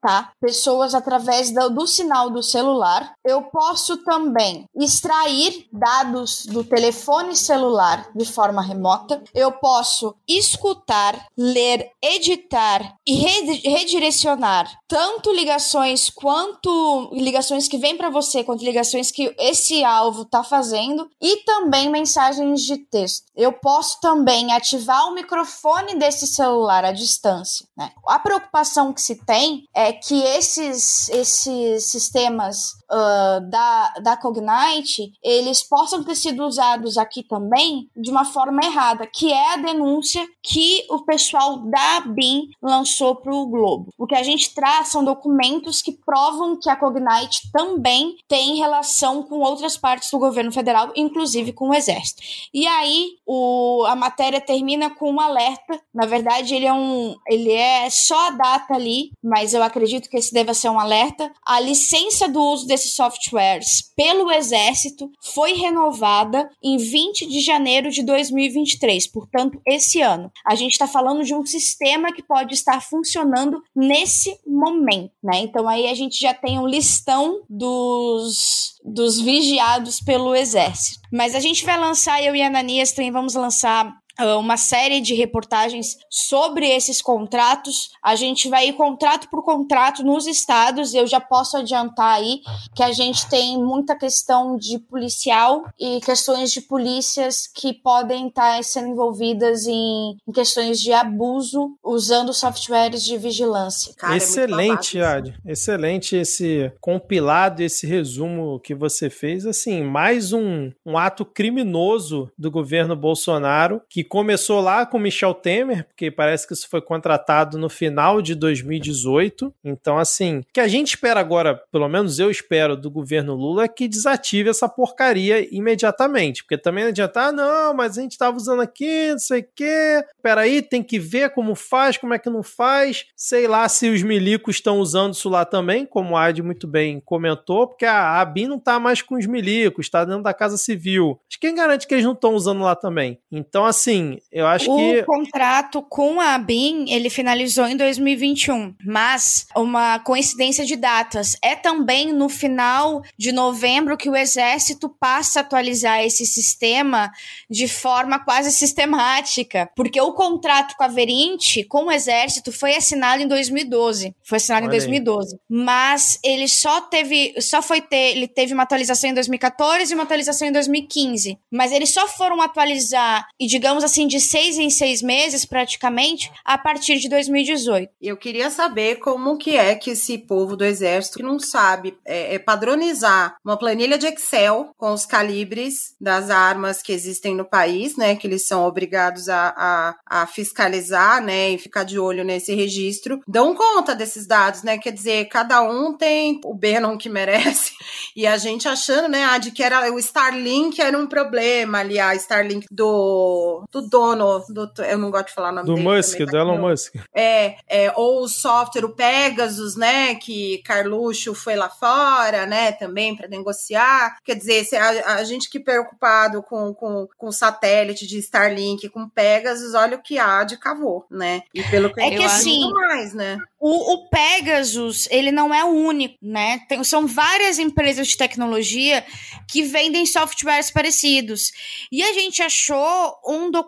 tá? Pessoas através do, do sinal do celular. Eu posso também extrair dados do telefone celular de forma remota. Eu posso escutar, ler, editar e redirecionar tanto ligações quanto ligações que vêm para você, quanto ligações que esse alvo está fazendo e também mensagens de texto. Eu posso também ativar o microfone desse celular à distância. Né? A preocupação que se tem é que esses, esses sistemas uh, da, da Cognite eles possam ter sido usados aqui também de uma forma errada, que é a denúncia que o pessoal da BIM lançou para o Globo. O que a gente traz são documentos que provam que a Cognite também tem relação com outras partes do governo federal, inclusive com o Exército. E aí o, a matéria termina com um alerta. Na verdade, ele é um. Ele é só a data ali, mas eu acredito que esse deva ser um alerta. A licença do uso desses softwares pelo Exército foi renovada em 20 de janeiro de 2023, portanto, esse ano. A gente está falando de um sistema que pode estar funcionando nesse momento, né? Então aí a gente já tem um listão dos dos vigiados pelo exército. Mas a gente vai lançar, eu e a Ananias também vamos lançar uma série de reportagens sobre esses contratos. A gente vai ir contrato por contrato nos estados. Eu já posso adiantar aí que a gente tem muita questão de policial e questões de polícias que podem estar sendo envolvidas em, em questões de abuso usando softwares de vigilância. Cara, é Excelente, é Ad. Excelente esse compilado, esse resumo que você fez. Assim, mais um, um ato criminoso do governo Bolsonaro que começou lá com Michel Temer, porque parece que isso foi contratado no final de 2018. Então, assim, o que a gente espera agora, pelo menos eu espero, do governo Lula é que desative essa porcaria imediatamente. Porque também não adianta, ah, não, mas a gente estava usando aqui, não sei o quê. Peraí, tem que ver como faz, como é que não faz. Sei lá se os milicos estão usando isso lá também, como a Ad muito bem comentou, porque a ABIN não está mais com os milicos, está dentro da Casa Civil. Mas quem garante que eles não estão usando lá também? Então, assim, eu acho o que. O contrato com a ABIN, ele finalizou em 2021, mas uma coincidência de datas. É também no final de novembro que o Exército passa a atualizar esse sistema de forma quase sistemática, porque o contrato com a Verint, com o Exército, foi assinado em 2012. Foi assinado Olha em 2012. Aí. Mas ele só teve, só foi ter, ele teve uma atualização em 2014 e uma atualização em 2015. Mas eles só foram atualizar, e digamos assim, de seis em seis meses, praticamente, a partir de 2018. Eu queria saber como que é que esse povo do Exército, não sabe é, é padronizar uma planilha de Excel com os calibres das armas que existem no país, né, que eles são obrigados a, a, a fiscalizar, né, e ficar de olho nesse registro, dão conta desses dados, né, quer dizer, cada um tem o Bannon que merece, e a gente achando, né, ah, de que era o Starlink era um problema ali, a Starlink do, do dono, do, eu não gosto de falar o nome do dele. Musk, também, do Elon Musk. É, é, ou o software, o Pegasus, né, que Carluxo foi lá fora, né, também para negociar, quer dizer, a, a gente que preocupado com, com, com satélite de Starlink, com Pegasus, olha o que há de cavou, né, e pelo que é que assim, mais, né. O, o, Pegasus, ele não é o único, né? Tem, são várias empresas de tecnologia que vendem softwares parecidos. E a gente achou um documento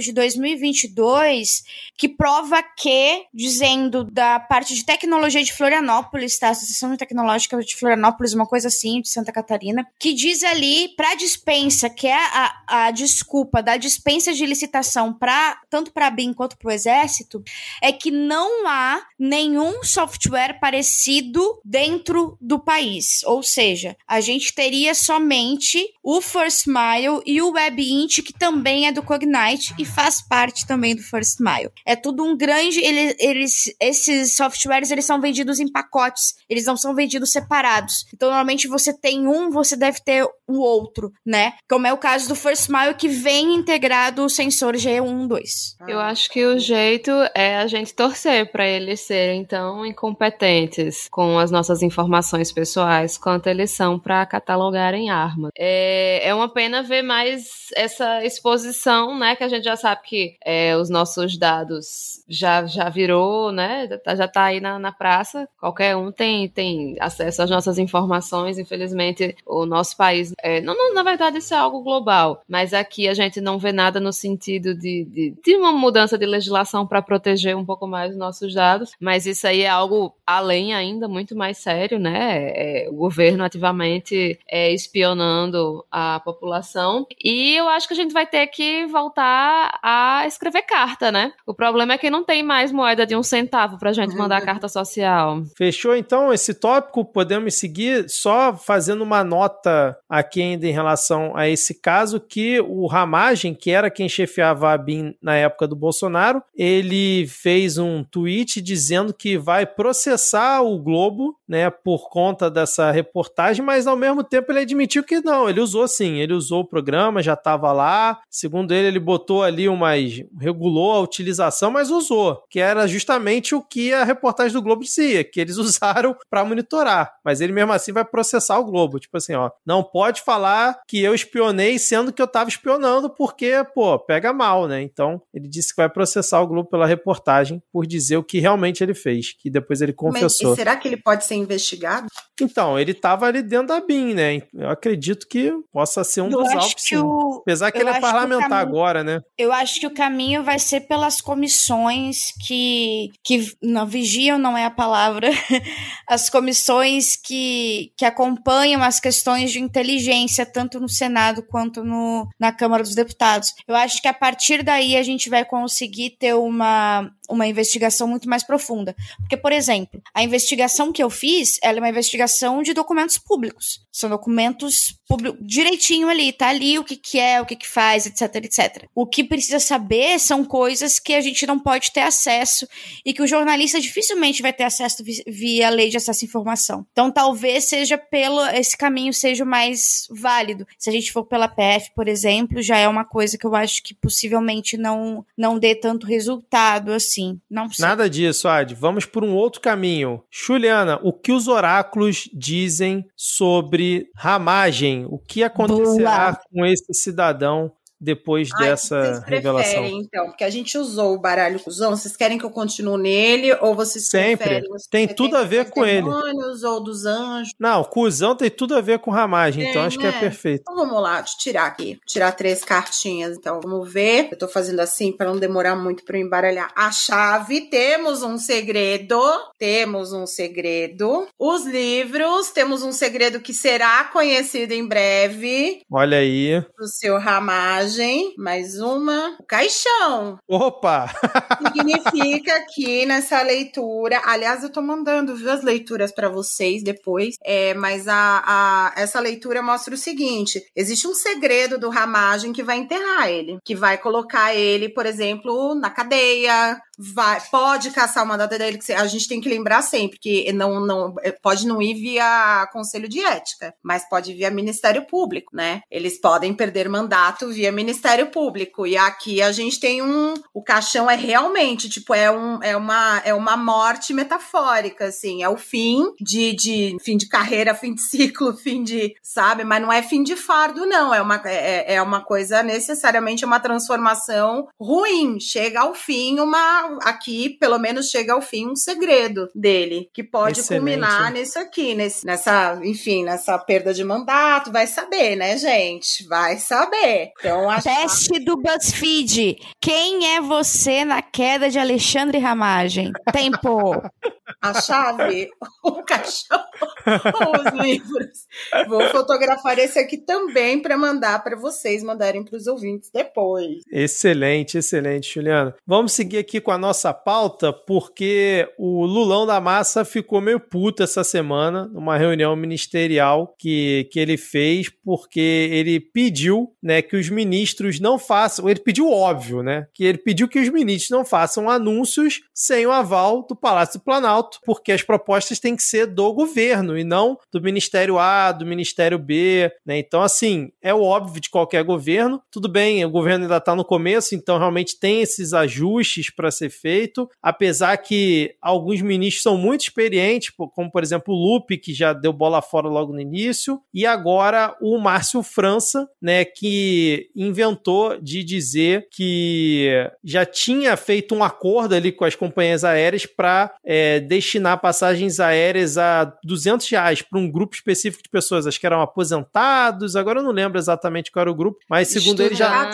de 2022 que prova que, dizendo da parte de tecnologia de Florianópolis, tá? Associação Tecnológica de Florianópolis, uma coisa assim, de Santa Catarina, que diz ali para dispensa, que é a, a desculpa da dispensa de licitação para tanto para a BIM quanto para o Exército, é que não há nenhum software parecido dentro do país. Ou seja, a gente teria somente o First Mile e o WebInt, que também é do Cognite e faz parte também do First Mile. É tudo um grande. Eles, eles, esses softwares eles são vendidos em pacotes, eles não são vendidos separados. Então, normalmente você tem um, você deve ter o outro, né? Como é o caso do First Mile, que vem integrado o sensor G1, 2. Eu acho que o jeito é a gente torcer para eles serem serem tão incompetentes com as nossas informações pessoais quanto eles são para catalogarem armas. É, é uma pena ver mais essa exposição, né? Que a gente já sabe que é, os nossos dados já, já virou, né? Tá, já tá aí na, na praça. Qualquer um tem, tem acesso às nossas informações. Infelizmente, o nosso país. É, não, não, na verdade, isso é algo global. Mas aqui a gente não vê nada no sentido de, de, de uma mudança de legislação para proteger um pouco mais os nossos dados mas isso aí é algo além ainda, muito mais sério, né? É, o governo ativamente é, espionando a população. E eu acho que a gente vai ter que voltar a escrever carta, né? O problema é que não tem mais moeda de um centavo pra gente mandar carta social. Fechou então esse tópico? Podemos seguir só fazendo uma nota aqui ainda em relação a esse caso que o Ramagem, que era quem chefiava a BIM na época do Bolsonaro, ele fez um tweet dizendo dizendo que vai processar o Globo, né, por conta dessa reportagem, mas ao mesmo tempo ele admitiu que não, ele usou sim, ele usou o programa, já estava lá. Segundo ele, ele botou ali umas regulou a utilização, mas usou, que era justamente o que a reportagem do Globo dizia, que eles usaram para monitorar. Mas ele mesmo assim vai processar o Globo, tipo assim, ó, não pode falar que eu espionei sendo que eu estava espionando, porque, pô, pega mal, né? Então, ele disse que vai processar o Globo pela reportagem por dizer o que realmente ele fez, que depois ele confessou. Mas, será que ele pode ser investigado? Então, ele tava ali dentro da BIM, né? Eu acredito que possa ser um eu dos alvos, sim. O... Apesar que ele é parlamentar caminho... agora, né? Eu acho que o caminho vai ser pelas comissões que, que não vigiam não é a palavra, as comissões que, que acompanham as questões de inteligência, tanto no Senado quanto no, na Câmara dos Deputados. Eu acho que a partir daí a gente vai conseguir ter uma, uma investigação muito mais profunda. Porque, por exemplo, a investigação que eu fiz, ela é uma investigação de documentos públicos. São documentos públicos direitinho ali, tá ali o que que é, o que que faz, etc, etc. O que precisa saber são coisas que a gente não pode ter acesso e que o jornalista dificilmente vai ter acesso via lei de acesso à informação. Então, talvez seja pelo esse caminho seja mais válido. Se a gente for pela PF, por exemplo, já é uma coisa que eu acho que possivelmente não não dê tanto resultado assim assim. Não sei. Nada disso, Ad. Vamos por um outro caminho. Juliana, o que os oráculos dizem sobre ramagem? O que acontecerá Boa. com esse cidadão depois Ai, dessa vocês revelação? então, porque a gente usou o baralho cuzão, vocês querem que eu continue nele ou vocês Sempre. preferem? tem tudo a ver com ele. ou dos anjos? Não, cuzão tem tudo a ver com ramagem, então acho né? que é perfeito. Então vamos lá, deixa eu tirar aqui, tirar três cartinhas, então vamos ver. Eu tô fazendo assim para não demorar muito para embaralhar. A chave, temos um segredo, temos um segredo. Os livros, temos um segredo que será conhecido em breve. Olha aí. O seu ramagem mais uma. O caixão. Opa! Significa que nessa leitura, aliás, eu tô mandando viu, as leituras para vocês depois, é, mas a, a, essa leitura mostra o seguinte: existe um segredo do Ramagem que vai enterrar ele, que vai colocar ele, por exemplo, na cadeia, vai, pode caçar o mandato dele, que a gente tem que lembrar sempre que não, não é, pode não ir via Conselho de Ética, mas pode ir via Ministério Público, né? Eles podem perder mandato via Ministério Público. E aqui a gente tem um. O caixão é realmente, tipo, é, um, é, uma, é uma morte metafórica, assim. É o fim de, de fim de carreira, fim de ciclo, fim de. Sabe? Mas não é fim de fardo, não. É uma, é, é uma coisa necessariamente uma transformação ruim. Chega ao fim uma aqui, pelo menos, chega ao fim um segredo dele, que pode Excelente. culminar nisso aqui, nesse, nessa, enfim, nessa perda de mandato. Vai saber, né, gente? Vai saber. Então, acho Teste do BuzzFeed. Quem é você na queda de Alexandre Ramagem? Tempo. A chave, o caixão, os livros. Vou fotografar esse aqui também para mandar para vocês mandarem para os ouvintes depois. Excelente, excelente, Juliana. Vamos seguir aqui com a nossa pauta, porque o Lulão da Massa ficou meio puto essa semana, numa reunião ministerial que, que ele fez, porque ele pediu né, que os ministros não façam. Ele pediu óbvio, né? Que ele pediu que os ministros não façam anúncios sem o aval do Palácio do Planalto, porque as propostas têm que ser do governo e não do Ministério A, do Ministério B, né? Então, assim, é o óbvio de qualquer governo. Tudo bem, o governo ainda está no começo, então realmente tem esses ajustes para ser feito, apesar que alguns ministros são muito experientes, como por exemplo o Lupe, que já deu bola fora logo no início, e agora o Márcio França, né, que inventou de dizer que já tinha feito um acordo ali com as companhias aéreas para é, destinar passagens aéreas a 200 reais para um grupo específico de pessoas, acho que eram aposentados, agora eu não lembro exatamente qual era o grupo, mas segundo ele já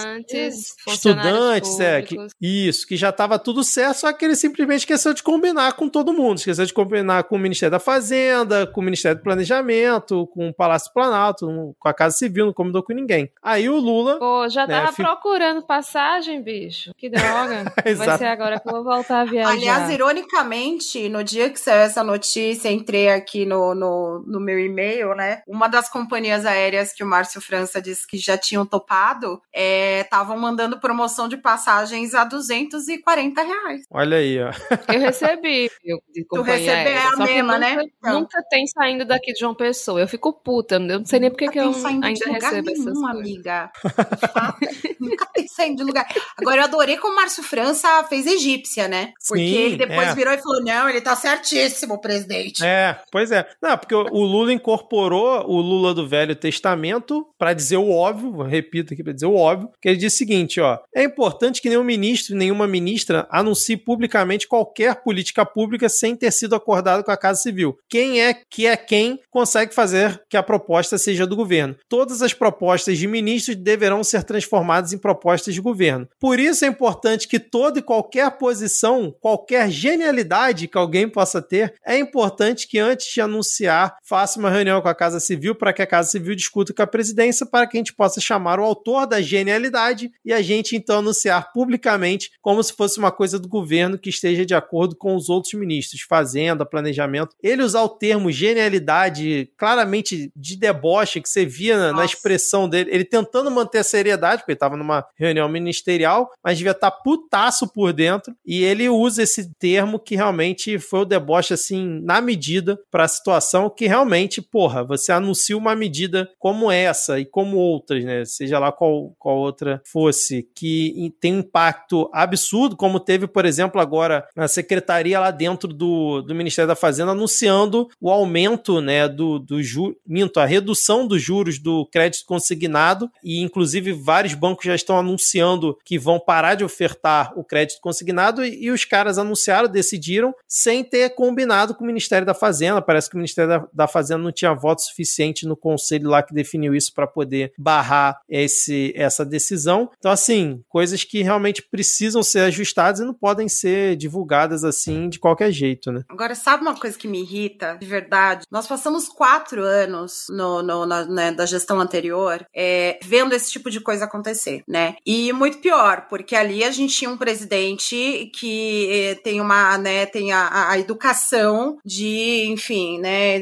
estudantes, é, que, isso, que já estava tudo certo, só que ele simplesmente esqueceu de combinar com todo mundo. Esqueceu de combinar com o Ministério da Fazenda, com o Ministério do Planejamento, com o Palácio Planalto, com a Casa Civil, não combinou com ninguém. Aí o Lula. Pô, já né, tava fico... procurando passagem, bicho. Que droga. Vai ser agora que eu vou voltar a viajar. Aliás, ironicamente, no dia que saiu essa notícia, entrei aqui no, no, no meu e-mail, né? Uma das companhias aéreas que o Márcio França disse que já tinham topado estavam é, mandando promoção de passagens a 240 reais. Olha aí, ó. Eu recebi. Eu, de tu recebeu é a mesma, né? nunca, né? Então. Nunca tem saindo daqui de João Pessoa. Eu fico puta. Eu não sei nem porque que eu ainda recebo nenhum, essas amiga. nunca tem saindo de lugar. Agora, eu adorei como o Márcio França fez egípcia, né? Porque Sim, ele depois é. virou e falou: não, ele tá Tá certíssimo, presidente. É, pois é. Não, porque o Lula incorporou o Lula do Velho Testamento para dizer o óbvio, repito aqui para dizer o óbvio, que ele diz o seguinte, ó: é importante que nenhum ministro, nenhuma ministra anuncie publicamente qualquer política pública sem ter sido acordado com a Casa Civil. Quem é que é quem consegue fazer que a proposta seja do governo? Todas as propostas de ministros deverão ser transformadas em propostas de governo. Por isso é importante que toda e qualquer posição, qualquer genialidade que alguém possa ter, é importante que antes de anunciar, faça uma reunião com a Casa Civil para que a Casa Civil discuta com a presidência para que a gente possa chamar o autor da genialidade e a gente então anunciar publicamente como se fosse uma coisa do governo que esteja de acordo com os outros ministros, fazenda, planejamento. Ele usar o termo genialidade claramente de deboche que você via na, na expressão dele, ele tentando manter a seriedade, porque ele estava numa reunião ministerial, mas devia estar tá putaço por dentro e ele usa esse termo que realmente foi o deboche assim na medida para a situação que realmente, porra, você anuncia uma medida como essa e como outras, né? Seja lá qual, qual outra fosse, que tem um impacto absurdo, como teve, por exemplo, agora a secretaria lá dentro do, do Ministério da Fazenda anunciando o aumento, né, do, do ju, minto, a redução dos juros do crédito consignado e inclusive vários bancos já estão anunciando que vão parar de ofertar o crédito consignado e, e os caras anunciaram, decidiram sem ter combinado com o Ministério da Fazenda. Parece que o Ministério da, da Fazenda não tinha voto suficiente no conselho lá que definiu isso para poder barrar esse, essa decisão. Então, assim, coisas que realmente precisam ser ajustadas não podem ser divulgadas assim de qualquer jeito, né? Agora, sabe uma coisa que me irrita, de verdade? Nós passamos quatro anos no, no na, né, da gestão anterior é, vendo esse tipo de coisa acontecer, né? E muito pior, porque ali a gente tinha um presidente que eh, tem uma, né, tem a, a educação de, enfim, né,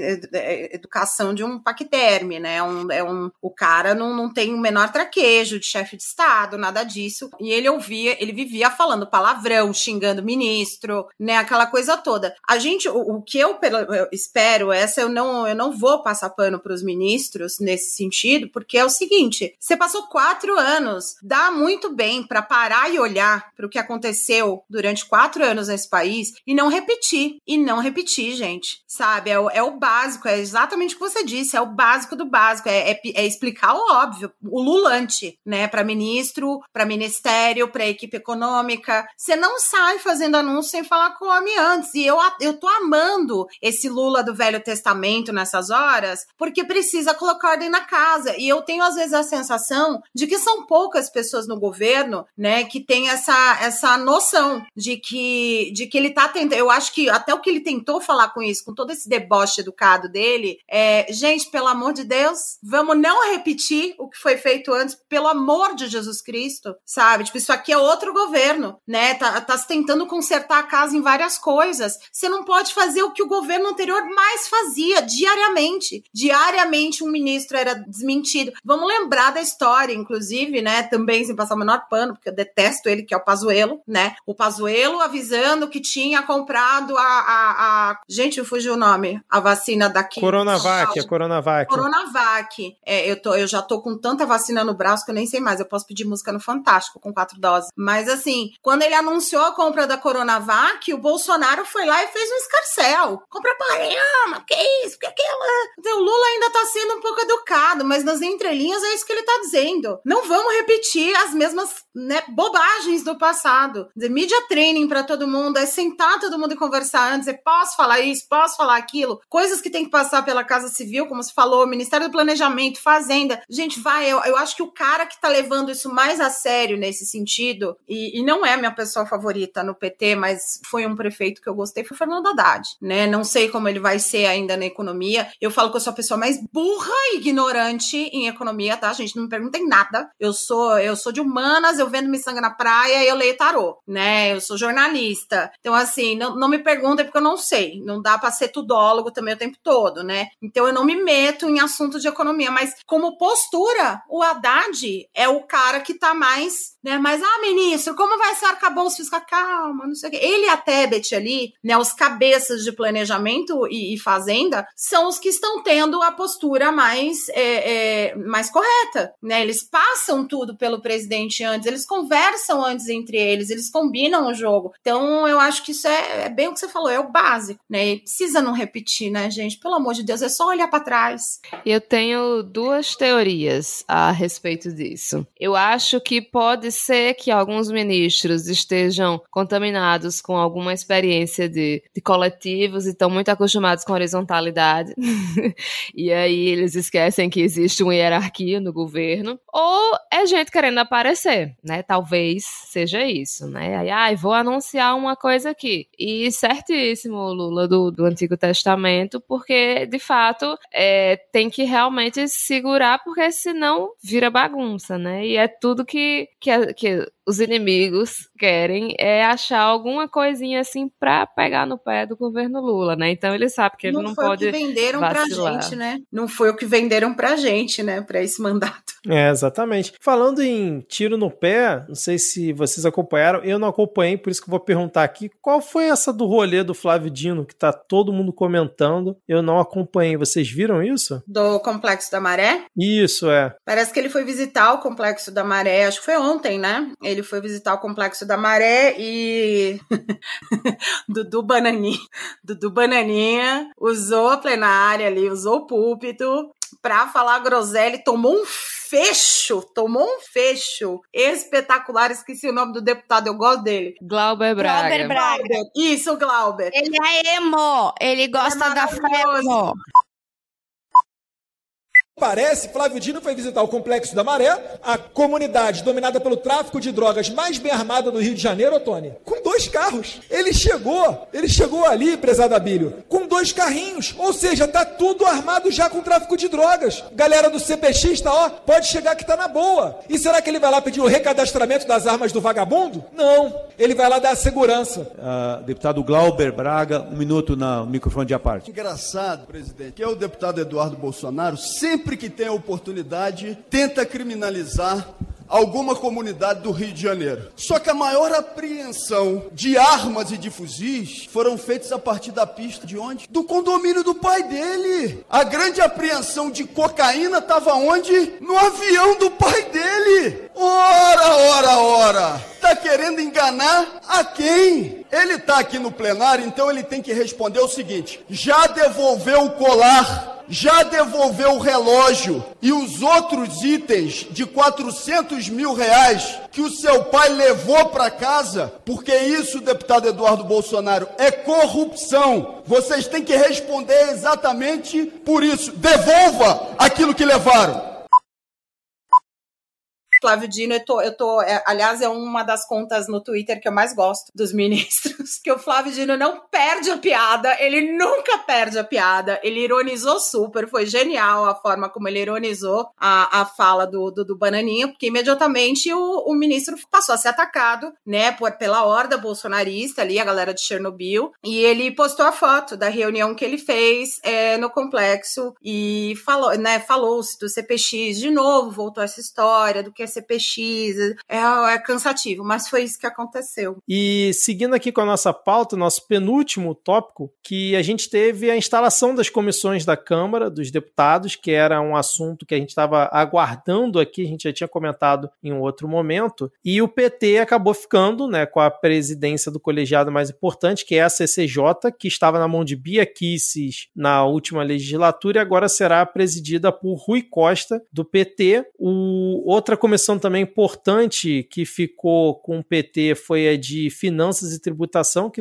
educação de um paquiderme, né? Um, é um, o cara não, não tem o menor traquejo de chefe de Estado, nada disso. E ele ouvia, ele vivia falando palavrão, xingando ministro, né? Aquela coisa toda. A gente, o, o que eu, eu, espero, essa eu não, eu não vou passar pano para os ministros nesse sentido, porque é o seguinte: você passou quatro anos, dá muito bem para parar e olhar para o que aconteceu durante quatro anos nesse país e não repetir. E não repetir, gente. Sabe? É o, é o básico, é exatamente o que você disse, é o básico do básico, é, é, é explicar o óbvio, o lulante, né? Para ministro, para ministério, para equipe econômica. Você não sai fazendo anúncio sem falar com o homem antes. E eu, eu tô amando esse Lula do Velho Testamento nessas horas, porque precisa colocar ordem na casa. E eu tenho, às vezes, a sensação de que são poucas pessoas no governo, né, que tem essa, essa noção de que, de que ele tá tentando. Eu acho que até o que ele tentou falar com isso, com todo esse deboche educado dele, é, gente, pelo amor de Deus, vamos não repetir o que foi feito antes, pelo amor de Jesus Cristo, sabe? Tipo, isso aqui é outro governo, né? Tá, tá se tentando consertar a casa em várias coisas. Você não pode fazer o que o governo anterior mais fazia, diariamente. Diariamente um ministro era desmentido. Vamos lembrar da história, inclusive, né? Também sem passar o menor pano, porque eu detesto ele, que é o Pazuelo, né? O Pazuelo avisando que tinha comprado a. a, a... Gente, fugiu o nome. A vacina daqui. Coronavac, a Coronavac. Coronavac. É, eu, tô, eu já tô com tanta vacina no braço que eu nem sei mais. Eu posso pedir música no Fantástico com quatro doses. Mas assim, quando ele anunciou a compra da Coronavac, o Bolsonaro foi lá e fez um escarcel. Compra para que isso, que aquilo. Então, o Lula ainda tá sendo um pouco educado, mas nas entrelinhas é isso que ele tá dizendo. Não vamos repetir as mesmas né, bobagens do passado. Dizer, media training para todo mundo, é sentar todo mundo e conversar antes, é posso falar isso, posso falar aquilo, coisas que tem que passar pela Casa Civil, como se falou, Ministério do Planejamento, Fazenda. Gente, vai, eu, eu acho que o cara que tá levando isso mais a sério nesse sentido, e, e não é minha pessoa favorita no PT, mas foi um prefeito que eu gostei, foi o Fernando Haddad, né? Não sei como ele vai ser ainda na economia. Eu falo que eu sou a pessoa mais burra e ignorante em economia, tá, gente? Não me perguntem nada. Eu sou, eu sou de humanas, eu vendo miçanga na praia e eu leio tarô, né? Eu sou jornalista. Então, assim, não, não me perguntem porque eu não sei. Não dá para ser tudólogo também o tempo todo, né? Então, eu não me meto em assuntos de economia, mas como postura, o Haddad é o cara que tá mais, né? Mas, ah, ministro, como vai ser arcabouço fiscal? Calma, não sei o quê. Ele e a Tebet ali, né? Os cabeças de planejamento e, e fazenda são os que estão tendo a postura mais, é, é, mais correta, né? Eles passam tudo pelo presidente antes, eles conversam antes entre eles, eles combinam o jogo. Então, eu acho que isso é, é bem, o que você falou, é o básico, né? E precisa não repetir, né, gente? Pelo amor de Deus, é só olhar para trás. Eu tenho duas teorias a respeito disso. Eu acho que pode ser que alguns ministros estejam contaminados com alguma experiência de, de coletivos e estão muito acostumados com horizontalidade. e aí eles esquecem que existe uma hierarquia no governo. Ou é gente querendo aparecer, né? Talvez seja isso, né? Aí, ai, vou anunciar uma coisa aqui. E certíssimo, Lula, do, do Antigo Testamento, porque, de fato, é, tem que realmente segurar, porque senão vira bagunça, né? E é tudo que, que, que os inimigos querem é achar alguma coisinha assim pra pegar no pé do governo Lula, né? Então ele sabe que ele não, não foi pode. O que venderam vacilar. pra gente, né? Não foi o que venderam pra gente, né? Pra esse mandato. É, exatamente. Falando em tiro no pé, não sei se vocês acompanharam, eu não acompanhei, por isso que eu vou perguntar aqui: qual foi essa do rolê do Flávio Dino, que tá todo mundo comentando? Eu não acompanhei. Vocês viram isso? Do Complexo da Maré? Isso, é. Parece que ele foi visitar o Complexo da Maré, acho que foi ontem, né? ele foi visitar o Complexo da Maré e Dudu Bananinha, Dudu Bananinha usou a plenária ali, usou o púlpito para falar groselha, tomou um fecho, tomou um fecho espetacular. Esqueci o nome do deputado, eu gosto dele. Glauber Braga. Glauber Braga. Isso, Glauber. Ele é emo, ele gosta é da femo. Parece, Flávio Dino foi visitar o Complexo da Maré, a comunidade dominada pelo tráfico de drogas mais bem armada do Rio de Janeiro, Tony, com dois carros. Ele chegou, ele chegou ali, prezado Abílio, com dois carrinhos. Ou seja, tá tudo armado já com tráfico de drogas. Galera do CPX tá, ó, pode chegar que tá na boa. E será que ele vai lá pedir o recadastramento das armas do vagabundo? Não. Ele vai lá dar a segurança. Uh, deputado Glauber Braga, um minuto no microfone de aparte. Engraçado, presidente, que é o deputado Eduardo Bolsonaro sempre sempre que tem a oportunidade, tenta criminalizar alguma comunidade do Rio de Janeiro. Só que a maior apreensão de armas e de fuzis foram feitas a partir da pista de onde? Do condomínio do pai dele. A grande apreensão de cocaína estava onde? No avião do pai dele. Ora, ora, ora. Tá querendo enganar a quem? Ele está aqui no plenário, então ele tem que responder o seguinte: já devolveu o colar já devolveu o relógio e os outros itens de 400 mil reais que o seu pai levou para casa, porque isso, deputado Eduardo Bolsonaro, é corrupção. Vocês têm que responder exatamente por isso. Devolva aquilo que levaram. Flávio Dino, eu tô, eu tô é, aliás, é uma das contas no Twitter que eu mais gosto dos ministros, que o Flávio Dino não perde a piada, ele nunca perde a piada, ele ironizou super, foi genial a forma como ele ironizou a, a fala do, do, do Bananinha, porque imediatamente o, o ministro passou a ser atacado, né, por, pela horda bolsonarista ali, a galera de Chernobyl, e ele postou a foto da reunião que ele fez é, no complexo e falou, né, falou-se do CPX de novo, voltou essa história do que CPX, é, é cansativo, mas foi isso que aconteceu. E seguindo aqui com a nossa pauta, nosso penúltimo tópico, que a gente teve a instalação das comissões da Câmara, dos deputados, que era um assunto que a gente estava aguardando aqui, a gente já tinha comentado em um outro momento, e o PT acabou ficando né, com a presidência do colegiado mais importante, que é a CCJ, que estava na mão de Bia Kisses na última legislatura e agora será presidida por Rui Costa, do PT. O, outra comissão comissão também importante que ficou com o PT foi a de Finanças e Tributação, que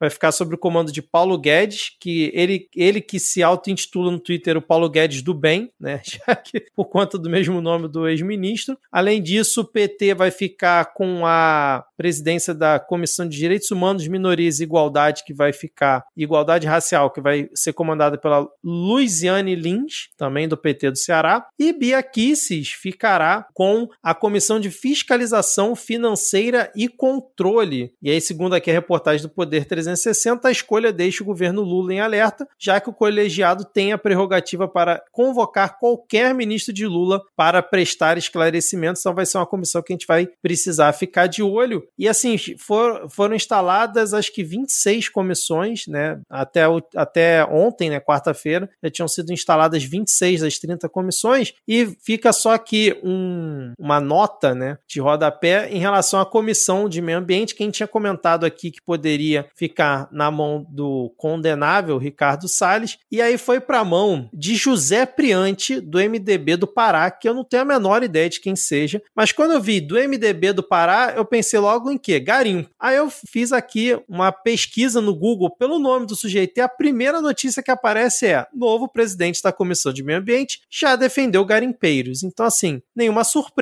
vai ficar sob o comando de Paulo Guedes, que ele, ele que se auto-intitula no Twitter o Paulo Guedes do Bem, né? Já que por conta do mesmo nome do ex-ministro. Além disso, o PT vai ficar com a presidência da Comissão de Direitos Humanos, Minorias e Igualdade, que vai ficar, Igualdade Racial, que vai ser comandada pela Luiziane Lins, também do PT do Ceará, e Bia Kisses ficará com a Comissão de Fiscalização Financeira e Controle. E aí, segundo aqui a reportagem do Poder 360, a escolha deixa o governo Lula em alerta, já que o colegiado tem a prerrogativa para convocar qualquer ministro de Lula para prestar esclarecimentos. Então, vai ser uma comissão que a gente vai precisar ficar de olho. E assim, for, foram instaladas acho que 26 comissões, né? Até, o, até ontem, né? Quarta-feira, já tinham sido instaladas 26 das 30 comissões, e fica só aqui um um, uma nota né, de rodapé em relação à comissão de meio ambiente, quem tinha comentado aqui que poderia ficar na mão do condenável Ricardo Salles, e aí foi para a mão de José Priante, do MDB do Pará, que eu não tenho a menor ideia de quem seja, mas quando eu vi do MDB do Pará, eu pensei logo em quê? Garimpo. Aí eu fiz aqui uma pesquisa no Google pelo nome do sujeito, e a primeira notícia que aparece é: novo presidente da Comissão de Meio Ambiente já defendeu garimpeiros. Então, assim, nenhuma surpresa,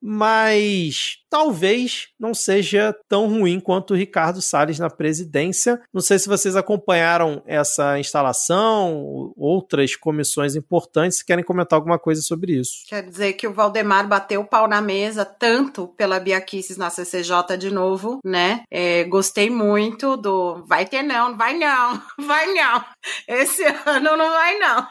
mas talvez não seja tão ruim quanto o Ricardo Salles na presidência. Não sei se vocês acompanharam essa instalação, outras comissões importantes, se querem comentar alguma coisa sobre isso. Quer dizer que o Valdemar bateu o pau na mesa tanto pela Biaquices na CCJ de novo, né? É, gostei muito do vai ter não, vai não, vai não. Esse ano não vai não.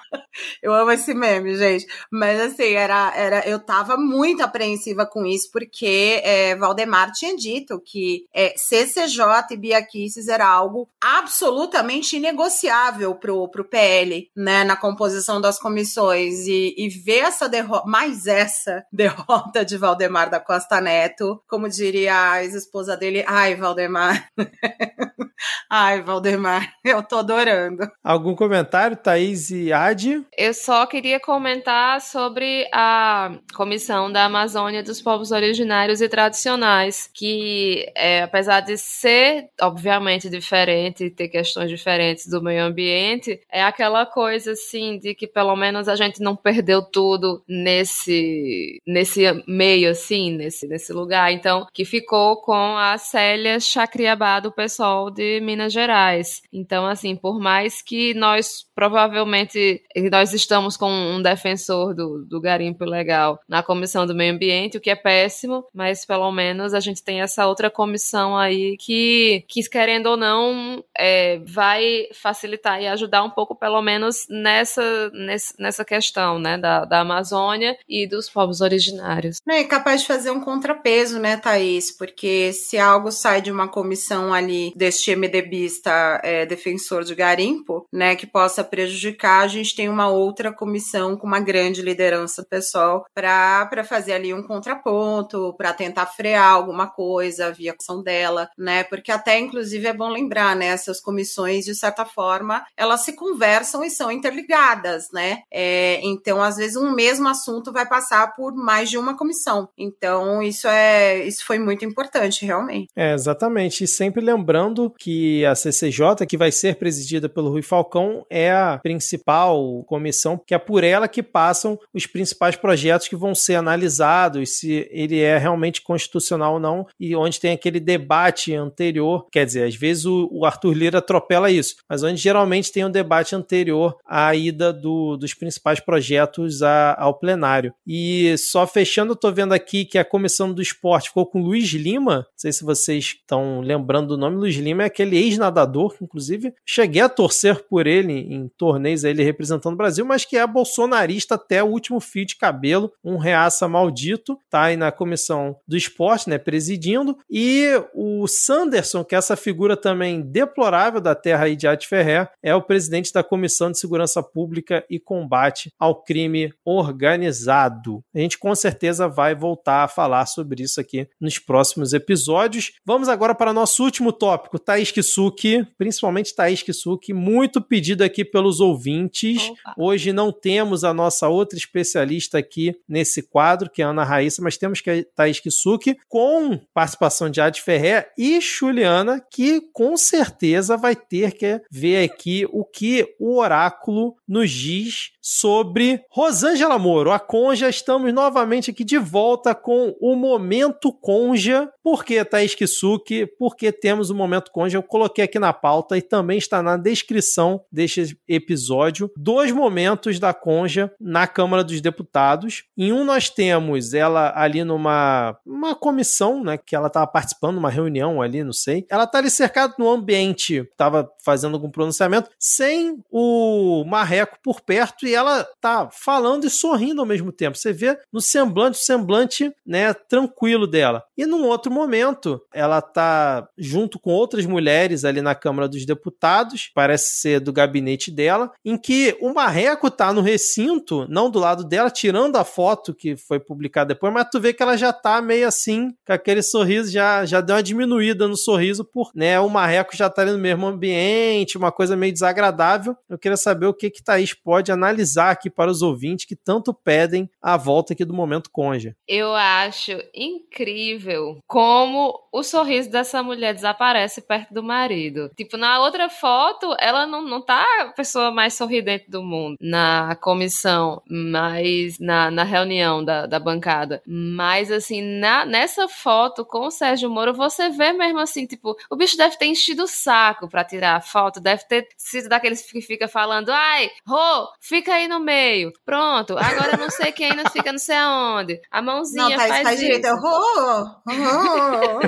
Eu amo esse meme, gente. Mas assim, era, era eu tava muito apreensiva com isso porque é, Valdemar tinha dito que é, CCJ e Bia Kicis era algo absolutamente inegociável pro, pro PL, né, na composição das comissões e, e ver essa derrota, mais essa derrota de Valdemar da Costa Neto, como diria a ex-esposa dele, ai, Valdemar. ai, Valdemar, eu tô adorando. Algum comentário, Thaís e Adi? Eu só queria comentar sobre a Comissão da Amazônia dos Povos Originários e tradicionais, que é, apesar de ser obviamente diferente e ter questões diferentes do meio ambiente, é aquela coisa assim de que pelo menos a gente não perdeu tudo nesse nesse meio assim, nesse nesse lugar. Então, que ficou com a Célia Chacriabá do pessoal de Minas Gerais. Então, assim, por mais que nós provavelmente nós estamos com um defensor do, do garimpo legal na comissão do meio ambiente, o que é péssimo, mas pelo menos a gente tem essa outra comissão aí que, que querendo ou não, é, vai facilitar e ajudar um pouco, pelo menos, nessa, nessa questão, né, da, da Amazônia e dos povos originários. É capaz de fazer um contrapeso, né, Thaís? Porque se algo sai de uma comissão ali deste MDBista é, defensor de garimpo, né, que possa prejudicar, a gente tem uma outra comissão com uma grande liderança pessoal para fazer ali um contraponto, para tentar frear alguma coisa via ação dela, né? Porque até, inclusive, é bom lembrar, né? Essas comissões, de certa forma, elas se conversam e são interligadas, né? É, então, às vezes, um mesmo assunto vai passar por mais de uma comissão. Então, isso é isso foi muito importante, realmente. É, exatamente. E sempre lembrando que a CCJ, que vai ser presidida pelo Rui Falcão, é a principal comissão, que é por ela que passam os principais projetos que vão ser analisados, se ele é realmente constitucional ou não, e onde tem aquele debate anterior, quer dizer, às vezes o, o Arthur Lira atropela isso, mas onde geralmente tem um debate anterior à ida do, dos principais projetos a, ao plenário. E só fechando, tô vendo aqui que a comissão do esporte ficou com Luiz Lima, não sei se vocês estão lembrando do nome, Luiz Lima é aquele ex-nadador, que inclusive cheguei a torcer por ele em torneios, ele representando o Brasil, mas que é bolsonarista até o último fio de cabelo, um reaça maldito, tá aí na comissão do esporte, né, presidindo, e o Sanderson, que é essa figura também deplorável da terra aí de Arte Ferrer, é o presidente da Comissão de Segurança Pública e Combate ao Crime Organizado. A gente com certeza vai voltar a falar sobre isso aqui nos próximos episódios. Vamos agora para nosso último tópico, Thaís Kisuki, principalmente Thaís Kisuki, muito pedido aqui pelos ouvintes. Opa. Hoje não temos a nossa outra especialista aqui nesse quadro, que é a Ana Raíssa, mas temos que a Thaís Kisuki com participação de Adi Ferrer e Juliana, que com certeza vai ter que ver aqui o que o oráculo nos diz sobre Rosângela Moro, a Conja. Estamos novamente aqui de volta com o Momento Conja. Por que, Thaís Kisuki? Porque temos o Momento Conja. Eu coloquei aqui na pauta e também está na descrição deste episódio. Dois momentos da Conja na Câmara dos Deputados. Em um nós temos ela ali numa uma comissão, né, que ela estava participando, uma reunião ali, não sei. Ela tá ali cercada no ambiente, estava fazendo algum pronunciamento, sem o Marreco por perto e ela tá falando e sorrindo ao mesmo tempo. Você vê no semblante, o semblante, né, tranquilo dela. E num outro momento, ela tá junto com outras mulheres ali na Câmara dos Deputados, parece ser do gabinete dela, em que o Marreco tá no recinto, não do lado dela, tirando a foto que foi publicada depois, mas tu vê que ela já tá meio assim, com aquele sorriso, já, já deu uma diminuída no sorriso, por né, o Marreco já tá ali no mesmo ambiente, uma coisa meio desagradável. Eu queria saber o que que Thaís pode analisar aqui para os ouvintes que tanto pedem a volta aqui do Momento Conja. Eu acho incrível como o sorriso dessa mulher desaparece perto do marido. Tipo, na outra foto, ela não, não tá a pessoa mais sorridente do mundo na comissão, mas na, na reunião da, da bancada. Mas, assim, na, nessa foto com o Sérgio Moro, você vê mesmo assim, tipo, o bicho deve ter enchido o saco pra tirar a foto, deve ter sido daqueles que fica falando, ai, Rô, fica aí no meio. Pronto, agora não sei quem ainda fica não sei aonde. A mãozinha não, tá, faz tá isso. Direito. Rô, rô.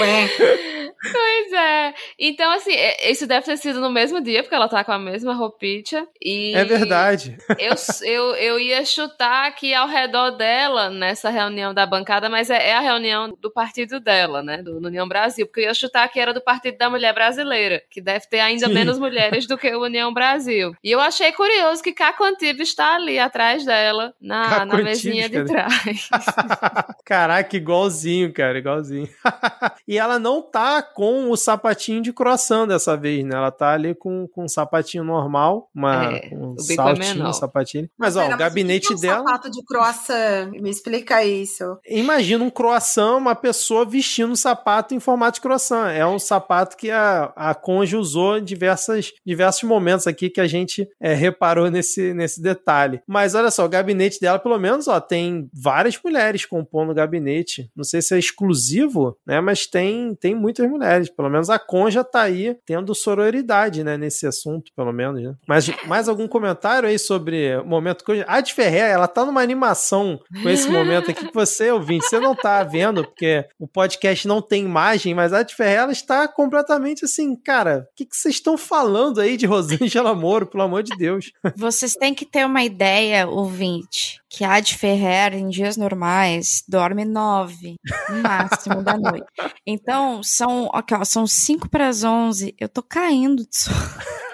Ué. Pois é. Então, assim, é, isso deve ter sido no mesmo dia, porque ela tá com a mesma roupinha. E é verdade. Eu, eu, eu ia chutar aqui ao redor dela nessa reunião da bancada, mas é, é a reunião do partido dela, né? Do União Brasil. Porque eu ia chutar que era do Partido da Mulher Brasileira, que deve ter ainda Sim. menos mulheres do que o União Brasil. E eu achei curioso que Caco Antibes está ali atrás dela, na, na mesinha de trás. Caraca, igualzinho, cara, igualzinho. e ela não tá com o sapatinho de croissant dessa vez, né? Ela tá ali com, com um sapatinho normal, uma, é, um é saltinho, um sapatinho. Mas, ó, Pera, o gabinete mas o que é um dela... sapato de croissant? Me explica isso. Imagina um croissant, uma pessoa vestindo um sapato em formato de croissant. É um sapato que a, a Conge usou em diversas, diversos momentos aqui que a gente é, reparou nesse, nesse detalhe. Mas olha só, o gabinete dela, pelo menos, ó, tem várias mulheres compondo o gabinete. Não sei se é exclusivo, né? Mas tem, tem muitas mulheres. Pelo menos a Conja tá aí tendo sororidade, né? Nesse assunto, pelo menos. Né? Mas mais algum comentário aí sobre o momento Conja? A de Ferrer, ela tá numa animação com esse momento aqui que você, ouvinte, você não tá vendo, porque o podcast não tem imagem, mas a de Ferrer, ela está completamente assim, cara, o que, que vocês estão falando aí de Rosângela Moro, pelo amor de Deus? Vocês têm que ter uma ideia, ouvinte, que a de Ferrer, em dias normais, dorme nove, no máximo da noite. Então, são, ó, são 5 para as 11. Eu tô caindo de sono.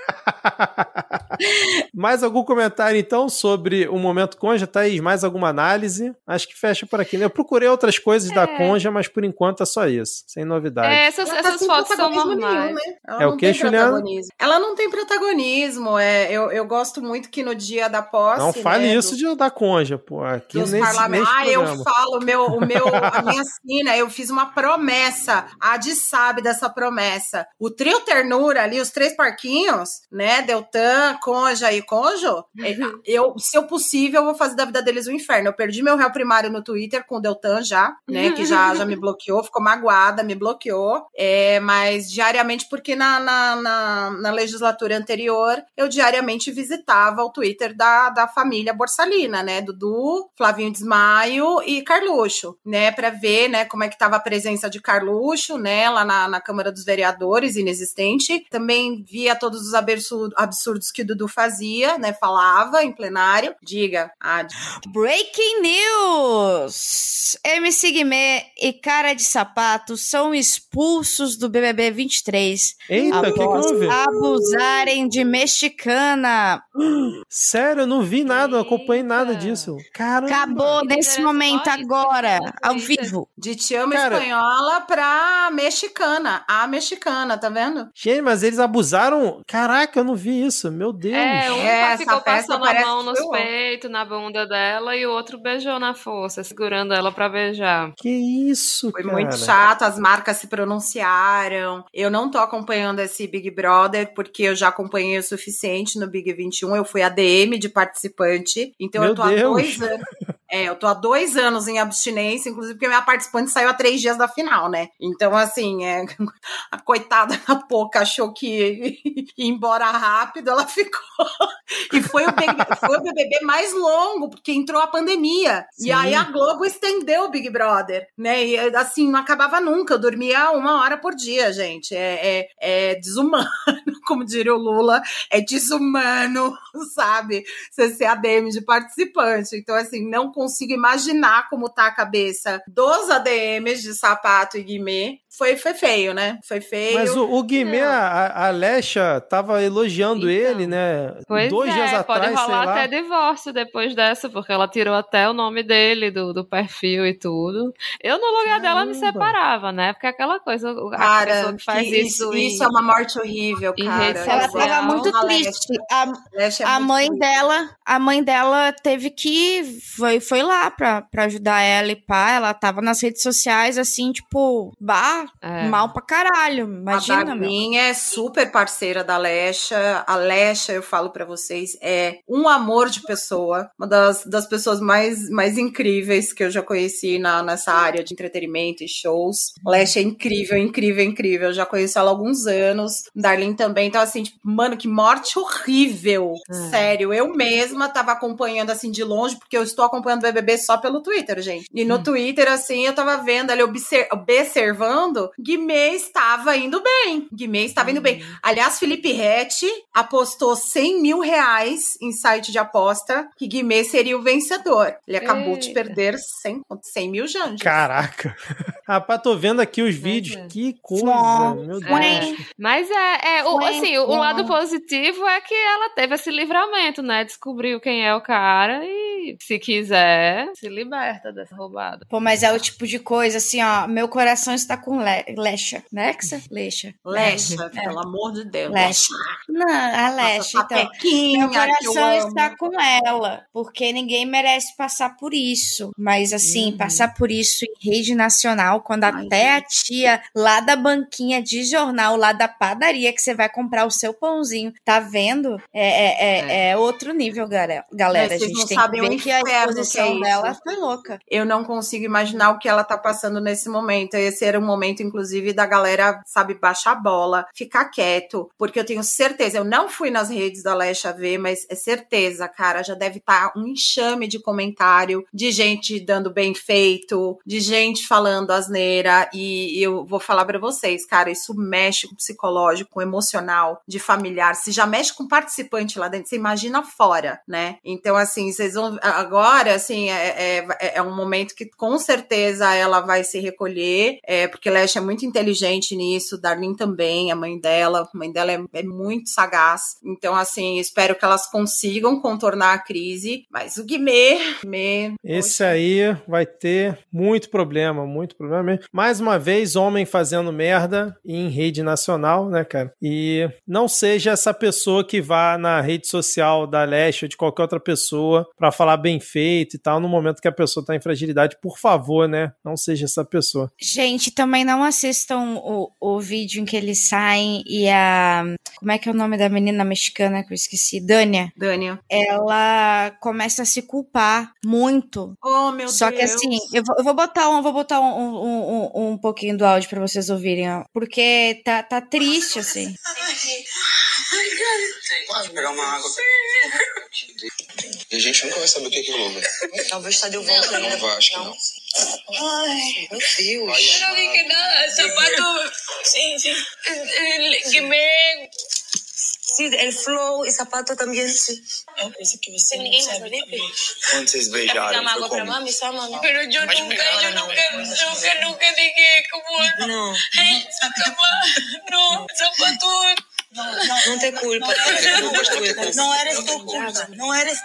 mais algum comentário, então, sobre o momento Conja, Thaís? Mais alguma análise? Acho que fecha por aqui, né? Eu procurei outras coisas é. da Conja, mas por enquanto é só isso, sem novidade. É, essas, tá essas fotos são normais. Nenhum, né? É o que, Juliana? Ela não tem protagonismo. É, eu, eu gosto muito que no dia da posse. Não fale né, isso do, de, da Conja, pô. Aqui nesse, nesse Ah, eu falo, meu, o meu, a minha sina, eu fiz uma promessa. A Adi sabe dessa promessa. O trio Ternura ali, os três parquinhos, né? Deltan, Conja e Conjo, é, uhum. eu, se eu possível, eu vou fazer da vida deles um inferno. Eu perdi meu réu primário no Twitter com o Deltan já, né? Que já, já me bloqueou, ficou magoada, me bloqueou. É, mas diariamente, porque na, na, na, na, legislatura anterior, eu diariamente visitava o Twitter da, da família Borsalina, né? Dudu, Flavinho Desmaio e Carluxo, né? Pra ver, né, como é que tava a presença de Carluxo, né? Lá na, na Câmara dos Vereadores, inexistente. Também via todos os absurdos que o Dudu fazia, né? Falava em plenário. Diga, Ad. Breaking news! MC Guimê e Cara de Sapato são expulsos do BBB 23 Eita, após que que houve? abusarem de mexicana. Sério, eu não vi nada, não acompanhei nada disso. Caramba. Acabou nesse momento agora, ao vivo. De te amo Cara, espanhola pra mexicana. A mexicana, tá vendo? Gente, mas eles abusaram. Caraca, eu não vi isso. Meu Deus. É, um é, ficou passando a mão nos peitos, na bunda dela, e o outro beijou na força, segurando ela pra beijar. Que isso, Foi cara. muito chato, as marcas se pronunciaram. Eu não tô acompanhando esse Big Brother, porque eu já acompanhei o suficiente no Big 21. Eu fui ADM de participante. Então Meu eu tô Deus. há dois anos. É, eu tô há dois anos em abstinência, inclusive porque minha participante saiu há três dias da final, né? Então, assim, é, a coitada da Poca achou que ia embora rápido, ela ficou. E foi o, BBB, foi o BBB mais longo, porque entrou a pandemia. Sim. E aí a Globo estendeu o Big Brother, né? E assim, não acabava nunca. Eu dormia uma hora por dia, gente. É, é, é desumano, como diria o Lula, é desumano, sabe? Você ser ADM de participante. Então, assim, não consigo imaginar como tá a cabeça dos ADMs de sapato e guimê, foi, foi feio, né? Foi feio. Mas o, o Guimê, a, a Lecha tava elogiando então, ele, né? Pois Dois é, dias pode atrás, rolar até divórcio depois dessa, porque ela tirou até o nome dele do, do perfil e tudo. Eu, no lugar Caramba. dela, me separava, né? Porque aquela coisa, a cara, pessoa que faz que isso. Isso, é uma morte horrível, cara. Ela tava muito triste. A, é a mãe triste. dela, a mãe dela teve que foi, foi lá pra, pra ajudar ela e pá. Ela tava nas redes sociais, assim, tipo, bah, é. mal pra caralho. Imagina, a minha é super parceira da Lecha. A Lecha, eu falo para vocês, é um amor de pessoa. Uma das, das pessoas mais, mais incríveis que eu já conheci na, nessa área de entretenimento e shows. Lecha é incrível, incrível, incrível. Eu já conheço ela há alguns anos. Darlene também. Então, assim, tipo, mano, que morte horrível. Hum. Sério, eu mesma tava acompanhando assim de longe, porque eu estou acompanhando o BBB só pelo Twitter, gente. E no hum. Twitter, assim, eu tava vendo ali, observando, Guimê estava indo bem. Guimê estava indo bem. Hum. Aliás, Felipe Rett apostou 100 mil reais em site de aposta que Guimê seria o vencedor. Ele acabou Eita. de perder 100, 100 mil janjas. Caraca. Rapaz, tô vendo aqui os vídeos. É. Que coisa, meu Deus. É. Mas é, é o, assim, o lado positivo é que ela teve esse livramento, né? Descobriu quem é o cara e, se quiser, se liberta dessa roubada. Pô, mas é o tipo de coisa, assim, ó, meu coração está com Le Lecha. Lexa? Lecha. Lecha, é. pelo amor de Deus. Lecha. Não, a Lecha, então. Meu coração está com ela, porque ninguém merece passar por isso. Mas, assim, uhum. passar por isso em rede nacional, quando Ai, até a tia lá da banquinha de jornal, lá da padaria, que você vai comprar o seu pãozinho, tá vendo? É, é, é, é. é outro nível, galera. galera. a gente tem que ver que a exposição é dela foi louca. Eu não consigo imaginar o que ela tá passando nesse momento. Esse era um momento, inclusive, da galera, sabe, baixar a bola, ficar quieto, porque eu tenho certeza, eu não fui nas redes da Lecha ver, mas é certeza, cara, já deve estar tá um enxame de comentário, de gente dando bem feito, de gente falando asneira, e eu vou falar para vocês, cara, isso mexe com o psicológico, com o emocional, de familiar, se já mexe com participante lá dentro, você imagina fora, né? Então, assim, vocês vão. Agora, assim, é, é, é um momento que com certeza ela vai se recolher, é, porque Lash é muito inteligente nisso, Darlene também, a mãe dela, a mãe dela é, é muito sagaz. Então, assim, espero que elas consigam contornar a crise, mas o Guimê. Guimê Esse aí vai ter muito problema, muito problema mesmo. Mais uma vez, homem fazendo merda em rede nacional, né, cara? E não seja essa pessoa que vá na rede social da Leste ou de qualquer outra pessoa para falar bem feito e tal, no momento que a pessoa tá em fragilidade. Por favor, né? Não seja essa pessoa. Gente, também não assistam o, o vídeo em que eles saem e a. Como é que é o nome da menina mexicana que eu esqueci? Dânia. Dânia. Ela começa a se culpar muito. Oh, meu Só Deus. que assim, eu vou, eu vou botar um, vou botar um, um, um, um pouquinho do áudio para vocês ouvirem, ó. Porque tá, tá triste, assim. Pode pegar uma água. E a gente nunca vai saber o que é aquilo, velho. Talvez está de volta. Não, não vai, acho que não. Ai, meu Deus. Eu não dije nada. Sapato. Sim, sim. Guimê. Sí, el flow y zapato también, sí. Eu pensei que você ninguém não sabe Quando vocês beijaram, foi água como? pra mami, só mami. Pero yo nunca, yo nunca, nunca, nunca dije como... No. Hey, no, zapato... Não, não, não tem culpa. Não eres tu culpa. Não eres.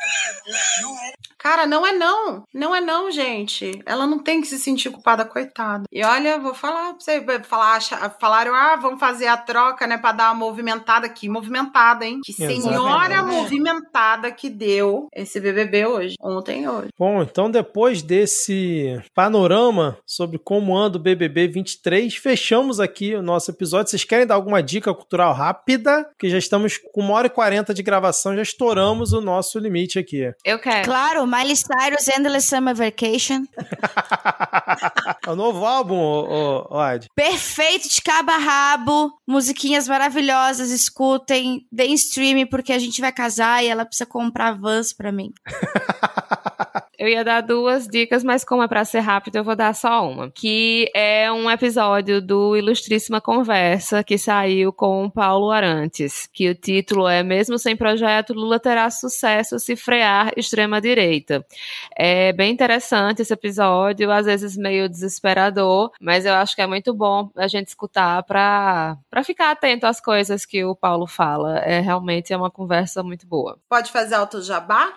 Não eres. Cara, não é não. Não é não, gente. Ela não tem que se sentir culpada, coitada. E olha, vou falar pra você. Falar, falaram, ah, vamos fazer a troca, né, pra dar uma movimentada aqui. Movimentada, hein? Que Exatamente. senhora movimentada que deu esse BBB hoje. Ontem e hoje. Bom, então depois desse panorama sobre como anda o BBB 23, fechamos aqui o nosso episódio. Vocês querem dar alguma dica cultural rápida? Que já estamos com uma hora e quarenta de gravação, já estouramos o nosso limite aqui. Eu quero. Claro, Miley Cyrus Endless Summer Vacation. é o novo álbum, o, o, Ad. Perfeito de cabo a rabo, musiquinhas maravilhosas, escutem, deem stream porque a gente vai casar e ela precisa comprar vans pra mim. Eu ia dar duas dicas, mas como é para ser rápido, eu vou dar só uma. Que é um episódio do Ilustríssima Conversa que saiu com o Paulo Arantes, que o título é Mesmo sem projeto, Lula terá sucesso se frear extrema-direita. É bem interessante esse episódio, às vezes meio desesperador, mas eu acho que é muito bom a gente escutar para ficar atento às coisas que o Paulo fala. É realmente é uma conversa muito boa. Pode fazer auto jabá?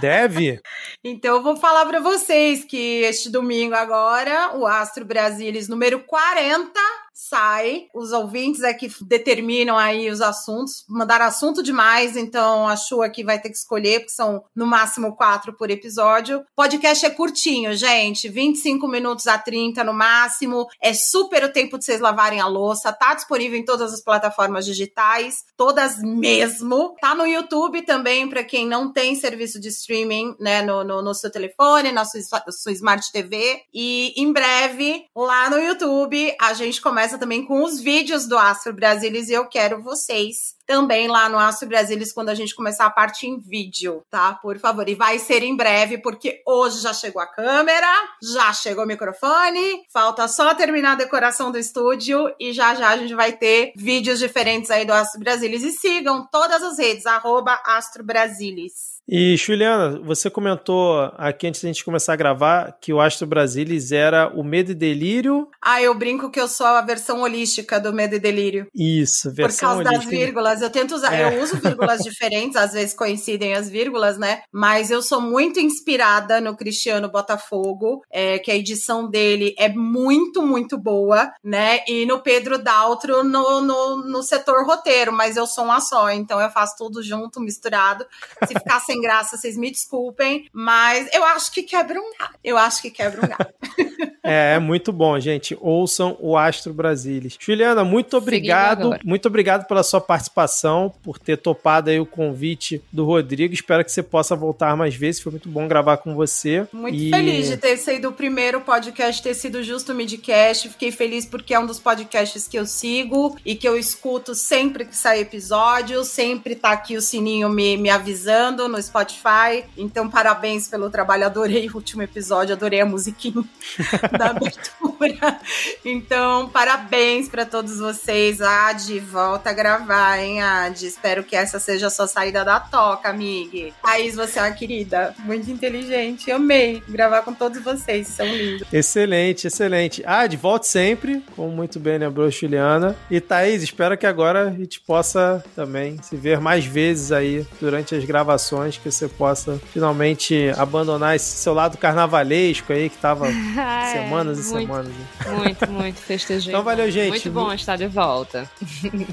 Deve. então eu vou falar para vocês que este domingo agora, o Astro Brasilis número 40 sai. Os ouvintes é que determinam aí os assuntos. Mandaram assunto demais, então a Chu aqui vai ter que escolher, porque são no máximo quatro por episódio. Podcast é curtinho, gente. 25 minutos a 30 no máximo. É super o tempo de vocês lavarem a louça. Tá disponível em todas as plataformas digitais, todas mesmo. Tá no YouTube também, para quem não tem serviço de streaming, né, no, no, no seu telefone, na sua, sua Smart TV. E em breve, lá no YouTube, a gente começa também com os vídeos do Astro Brasilis e eu quero vocês também lá no Astro Brasilis quando a gente começar a parte em vídeo, tá? Por favor. E vai ser em breve, porque hoje já chegou a câmera, já chegou o microfone, falta só terminar a decoração do estúdio e já já a gente vai ter vídeos diferentes aí do Astro Brasilis. E sigam todas as redes, arroba Astro Brasilis. E, Juliana, você comentou aqui antes da gente começar a gravar que o Astro Brasilis era o Medo e Delírio. Ah, eu brinco que eu sou a versão holística do Medo e Delírio. Isso, versão holística. Por causa holística. das vírgulas. Eu tento usar, é. eu uso vírgulas diferentes, às vezes coincidem as vírgulas, né? Mas eu sou muito inspirada no Cristiano Botafogo, é, que a edição dele é muito, muito boa, né? E no Pedro Daltro no, no, no setor roteiro, mas eu sou uma só, então eu faço tudo junto, misturado. Se ficar sem graça, vocês me desculpem, mas eu acho que quebra um galho. Eu acho que quebra um galho. é, é muito bom, gente. Ouçam o Astro Brasilis. Juliana, muito obrigado. Muito obrigado pela sua participação, por ter topado aí o convite do Rodrigo. Espero que você possa voltar mais vezes. Foi muito bom gravar com você. Muito e... feliz de ter sido o primeiro podcast, ter sido justo o Midcast. Fiquei feliz porque é um dos podcasts que eu sigo e que eu escuto sempre que sai episódio. Sempre tá aqui o sininho me, me avisando no Spotify. Então, parabéns pelo trabalho. Adorei o último episódio, adorei a musiquinha da abertura. Então, parabéns para todos vocês. Ad, volta a gravar, hein, Ad? Espero que essa seja a sua saída da toca, amiga. Thaís, você é uma querida, muito inteligente. Amei gravar com todos vocês, são lindos. Excelente, excelente. Ad, volte sempre, como muito bem lembrou Juliana. E Thaís, espero que agora a gente possa também se ver mais vezes aí durante as gravações que você possa finalmente abandonar esse seu lado carnavalesco aí que tava ah, semanas e semanas. Né? Muito, muito festejei. Então valeu, gente. Muito bom estar de volta.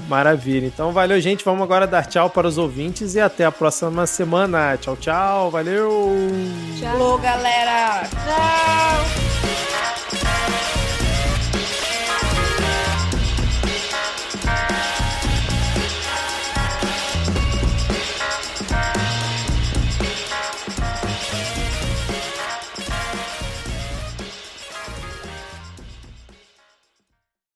Maravilha. Então valeu, gente. Vamos agora dar tchau para os ouvintes e até a próxima semana. Tchau, tchau. Valeu. Tchau, galera. Tchau.